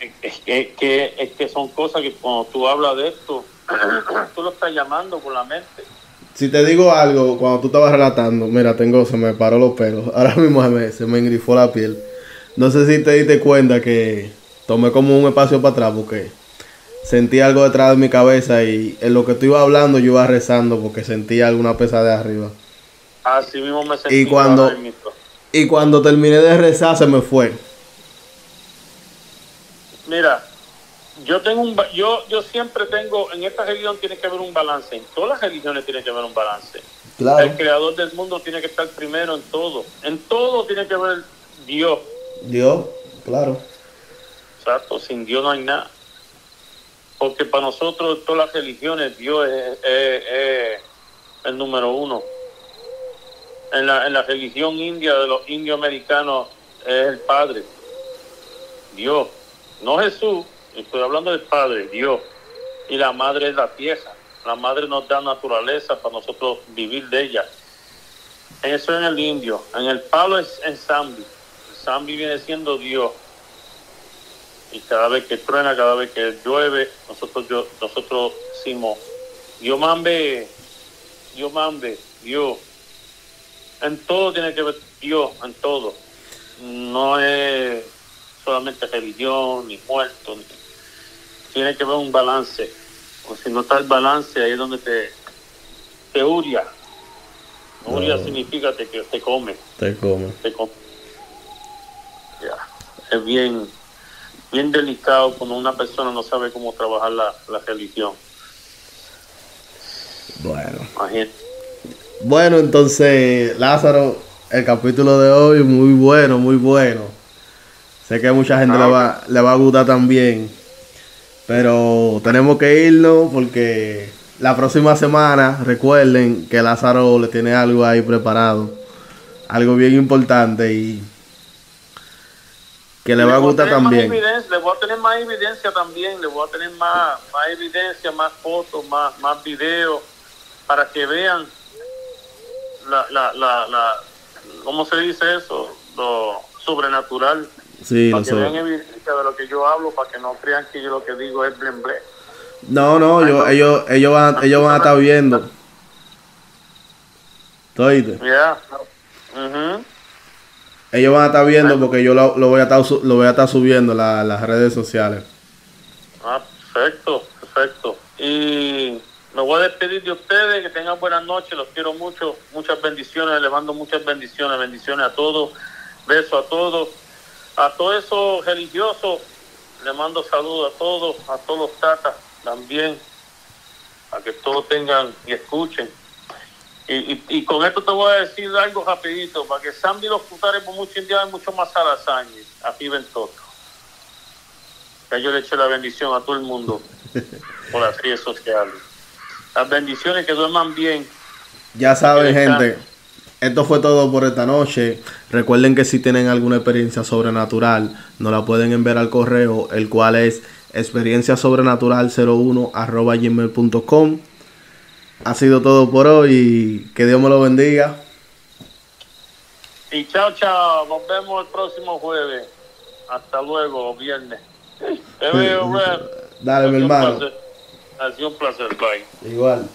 Speaker 3: Es, es que, que- es que son cosas que cuando tú hablas de esto, tú lo estás llamando con la mente.
Speaker 2: Si te digo algo, cuando tú estabas relatando, mira, tengo, se me paró los pelos. Ahora mismo se me, se me engrifó la piel. No sé si te diste cuenta que tomé como un espacio para atrás porque sentí algo detrás de mi cabeza y en lo que tú ibas hablando yo iba rezando porque sentía alguna pesadez arriba.
Speaker 3: Así mismo me sentí.
Speaker 2: Y cuando-. Y cuando terminé de rezar se me fue.
Speaker 3: Mira, yo tengo un yo yo siempre tengo en esta religión tiene que haber un balance, en todas las religiones tiene que haber un balance. El creador del mundo tiene que estar primero en todo. En todo tiene que haber Dios.
Speaker 2: Dios, claro.
Speaker 3: Exacto, sin Dios no hay nada. Porque para nosotros, todas las religiones, Dios es, el número uno. En la, en la religión india de los indios americanos es el Padre, Dios. No Jesús, estoy hablando del Padre, Dios. Y la Madre es la tierra. La Madre nos da naturaleza para nosotros vivir de ella. Eso en el indio. En el palo es en Zambi. Zambi viene siendo Dios y cada vez que truena, cada vez que llueve, nosotros yo, nosotros decimos, Dios mambe, Dios mambe, Dios. En todo tiene que ver Dios, en todo. No es solamente religión, ni muerto. ni- Tiene que haber un balance. O si no está el balance, ahí es donde te, te uria. Uria significa que te come
Speaker 2: Te come.
Speaker 3: te com- Ya, es bien, bien delicado cuando una persona no sabe cómo trabajar la, la religión.
Speaker 2: Bueno.
Speaker 3: Imagínate.
Speaker 2: Bueno, entonces, Lázaro, el capítulo de hoy muy bueno, muy bueno. Sé que a mucha gente
Speaker 3: Ah,
Speaker 2: le, va, le va a gustar también. Pero tenemos que irnos porque la próxima semana, recuerden que Lázaro le tiene algo ahí preparado. Algo bien importante y que le va a gustar también.
Speaker 3: le voy a tener más evidencia también, le voy a tener más, más evidencia, más fotos, más, más videos, para que vean la, la, la, la, ¿cómo se dice eso? Lo sobrenatural.
Speaker 2: Sí,
Speaker 3: para
Speaker 2: lo
Speaker 3: que vean evidencia de lo que yo hablo, para que no crean que yo lo que digo es blen.
Speaker 2: No, no, yo- ellos, ellos, van, ellos van a estar viendo. ¿Tú oíste?
Speaker 3: Ya. Ujú.
Speaker 2: Ellos van a estar viendo porque yo lo, lo voy a estar lo voy a estar subiendo la- las redes sociales.
Speaker 3: Ah, perfecto, perfecto. Y me voy a despedir de ustedes, que tengan buenas noches, los quiero mucho, muchas bendiciones, les mando muchas bendiciones, bendiciones a todos, besos a todos, a todos esos religiosos, les mando saludos a todos, a todos los tatas también, a que todos tengan y escuchen. Y, y, y con esto te voy a decir algo rapidito, para que Sandy los putares por mucho día hay mucho más alazaña, aquí ven todo. Ya yo le eché la bendición a todo el mundo por las redes sociales. Las bendiciones que duerman bien.
Speaker 2: Ya saben,
Speaker 3: Que
Speaker 2: gente. Esto fue todo por esta noche. Recuerden que si tienen alguna experiencia sobrenatural, nos la pueden enviar al correo, el cual es experienciasobrenatural01 arroba gmail.com. Ha sido todo por hoy. Que Dios me lo bendiga.
Speaker 3: Y chao, chao. Nos vemos el próximo jueves. Hasta luego, viernes. Te veo.
Speaker 2: Dale, mi hermano.
Speaker 3: Ha sido un placer. Bye.
Speaker 2: Igual.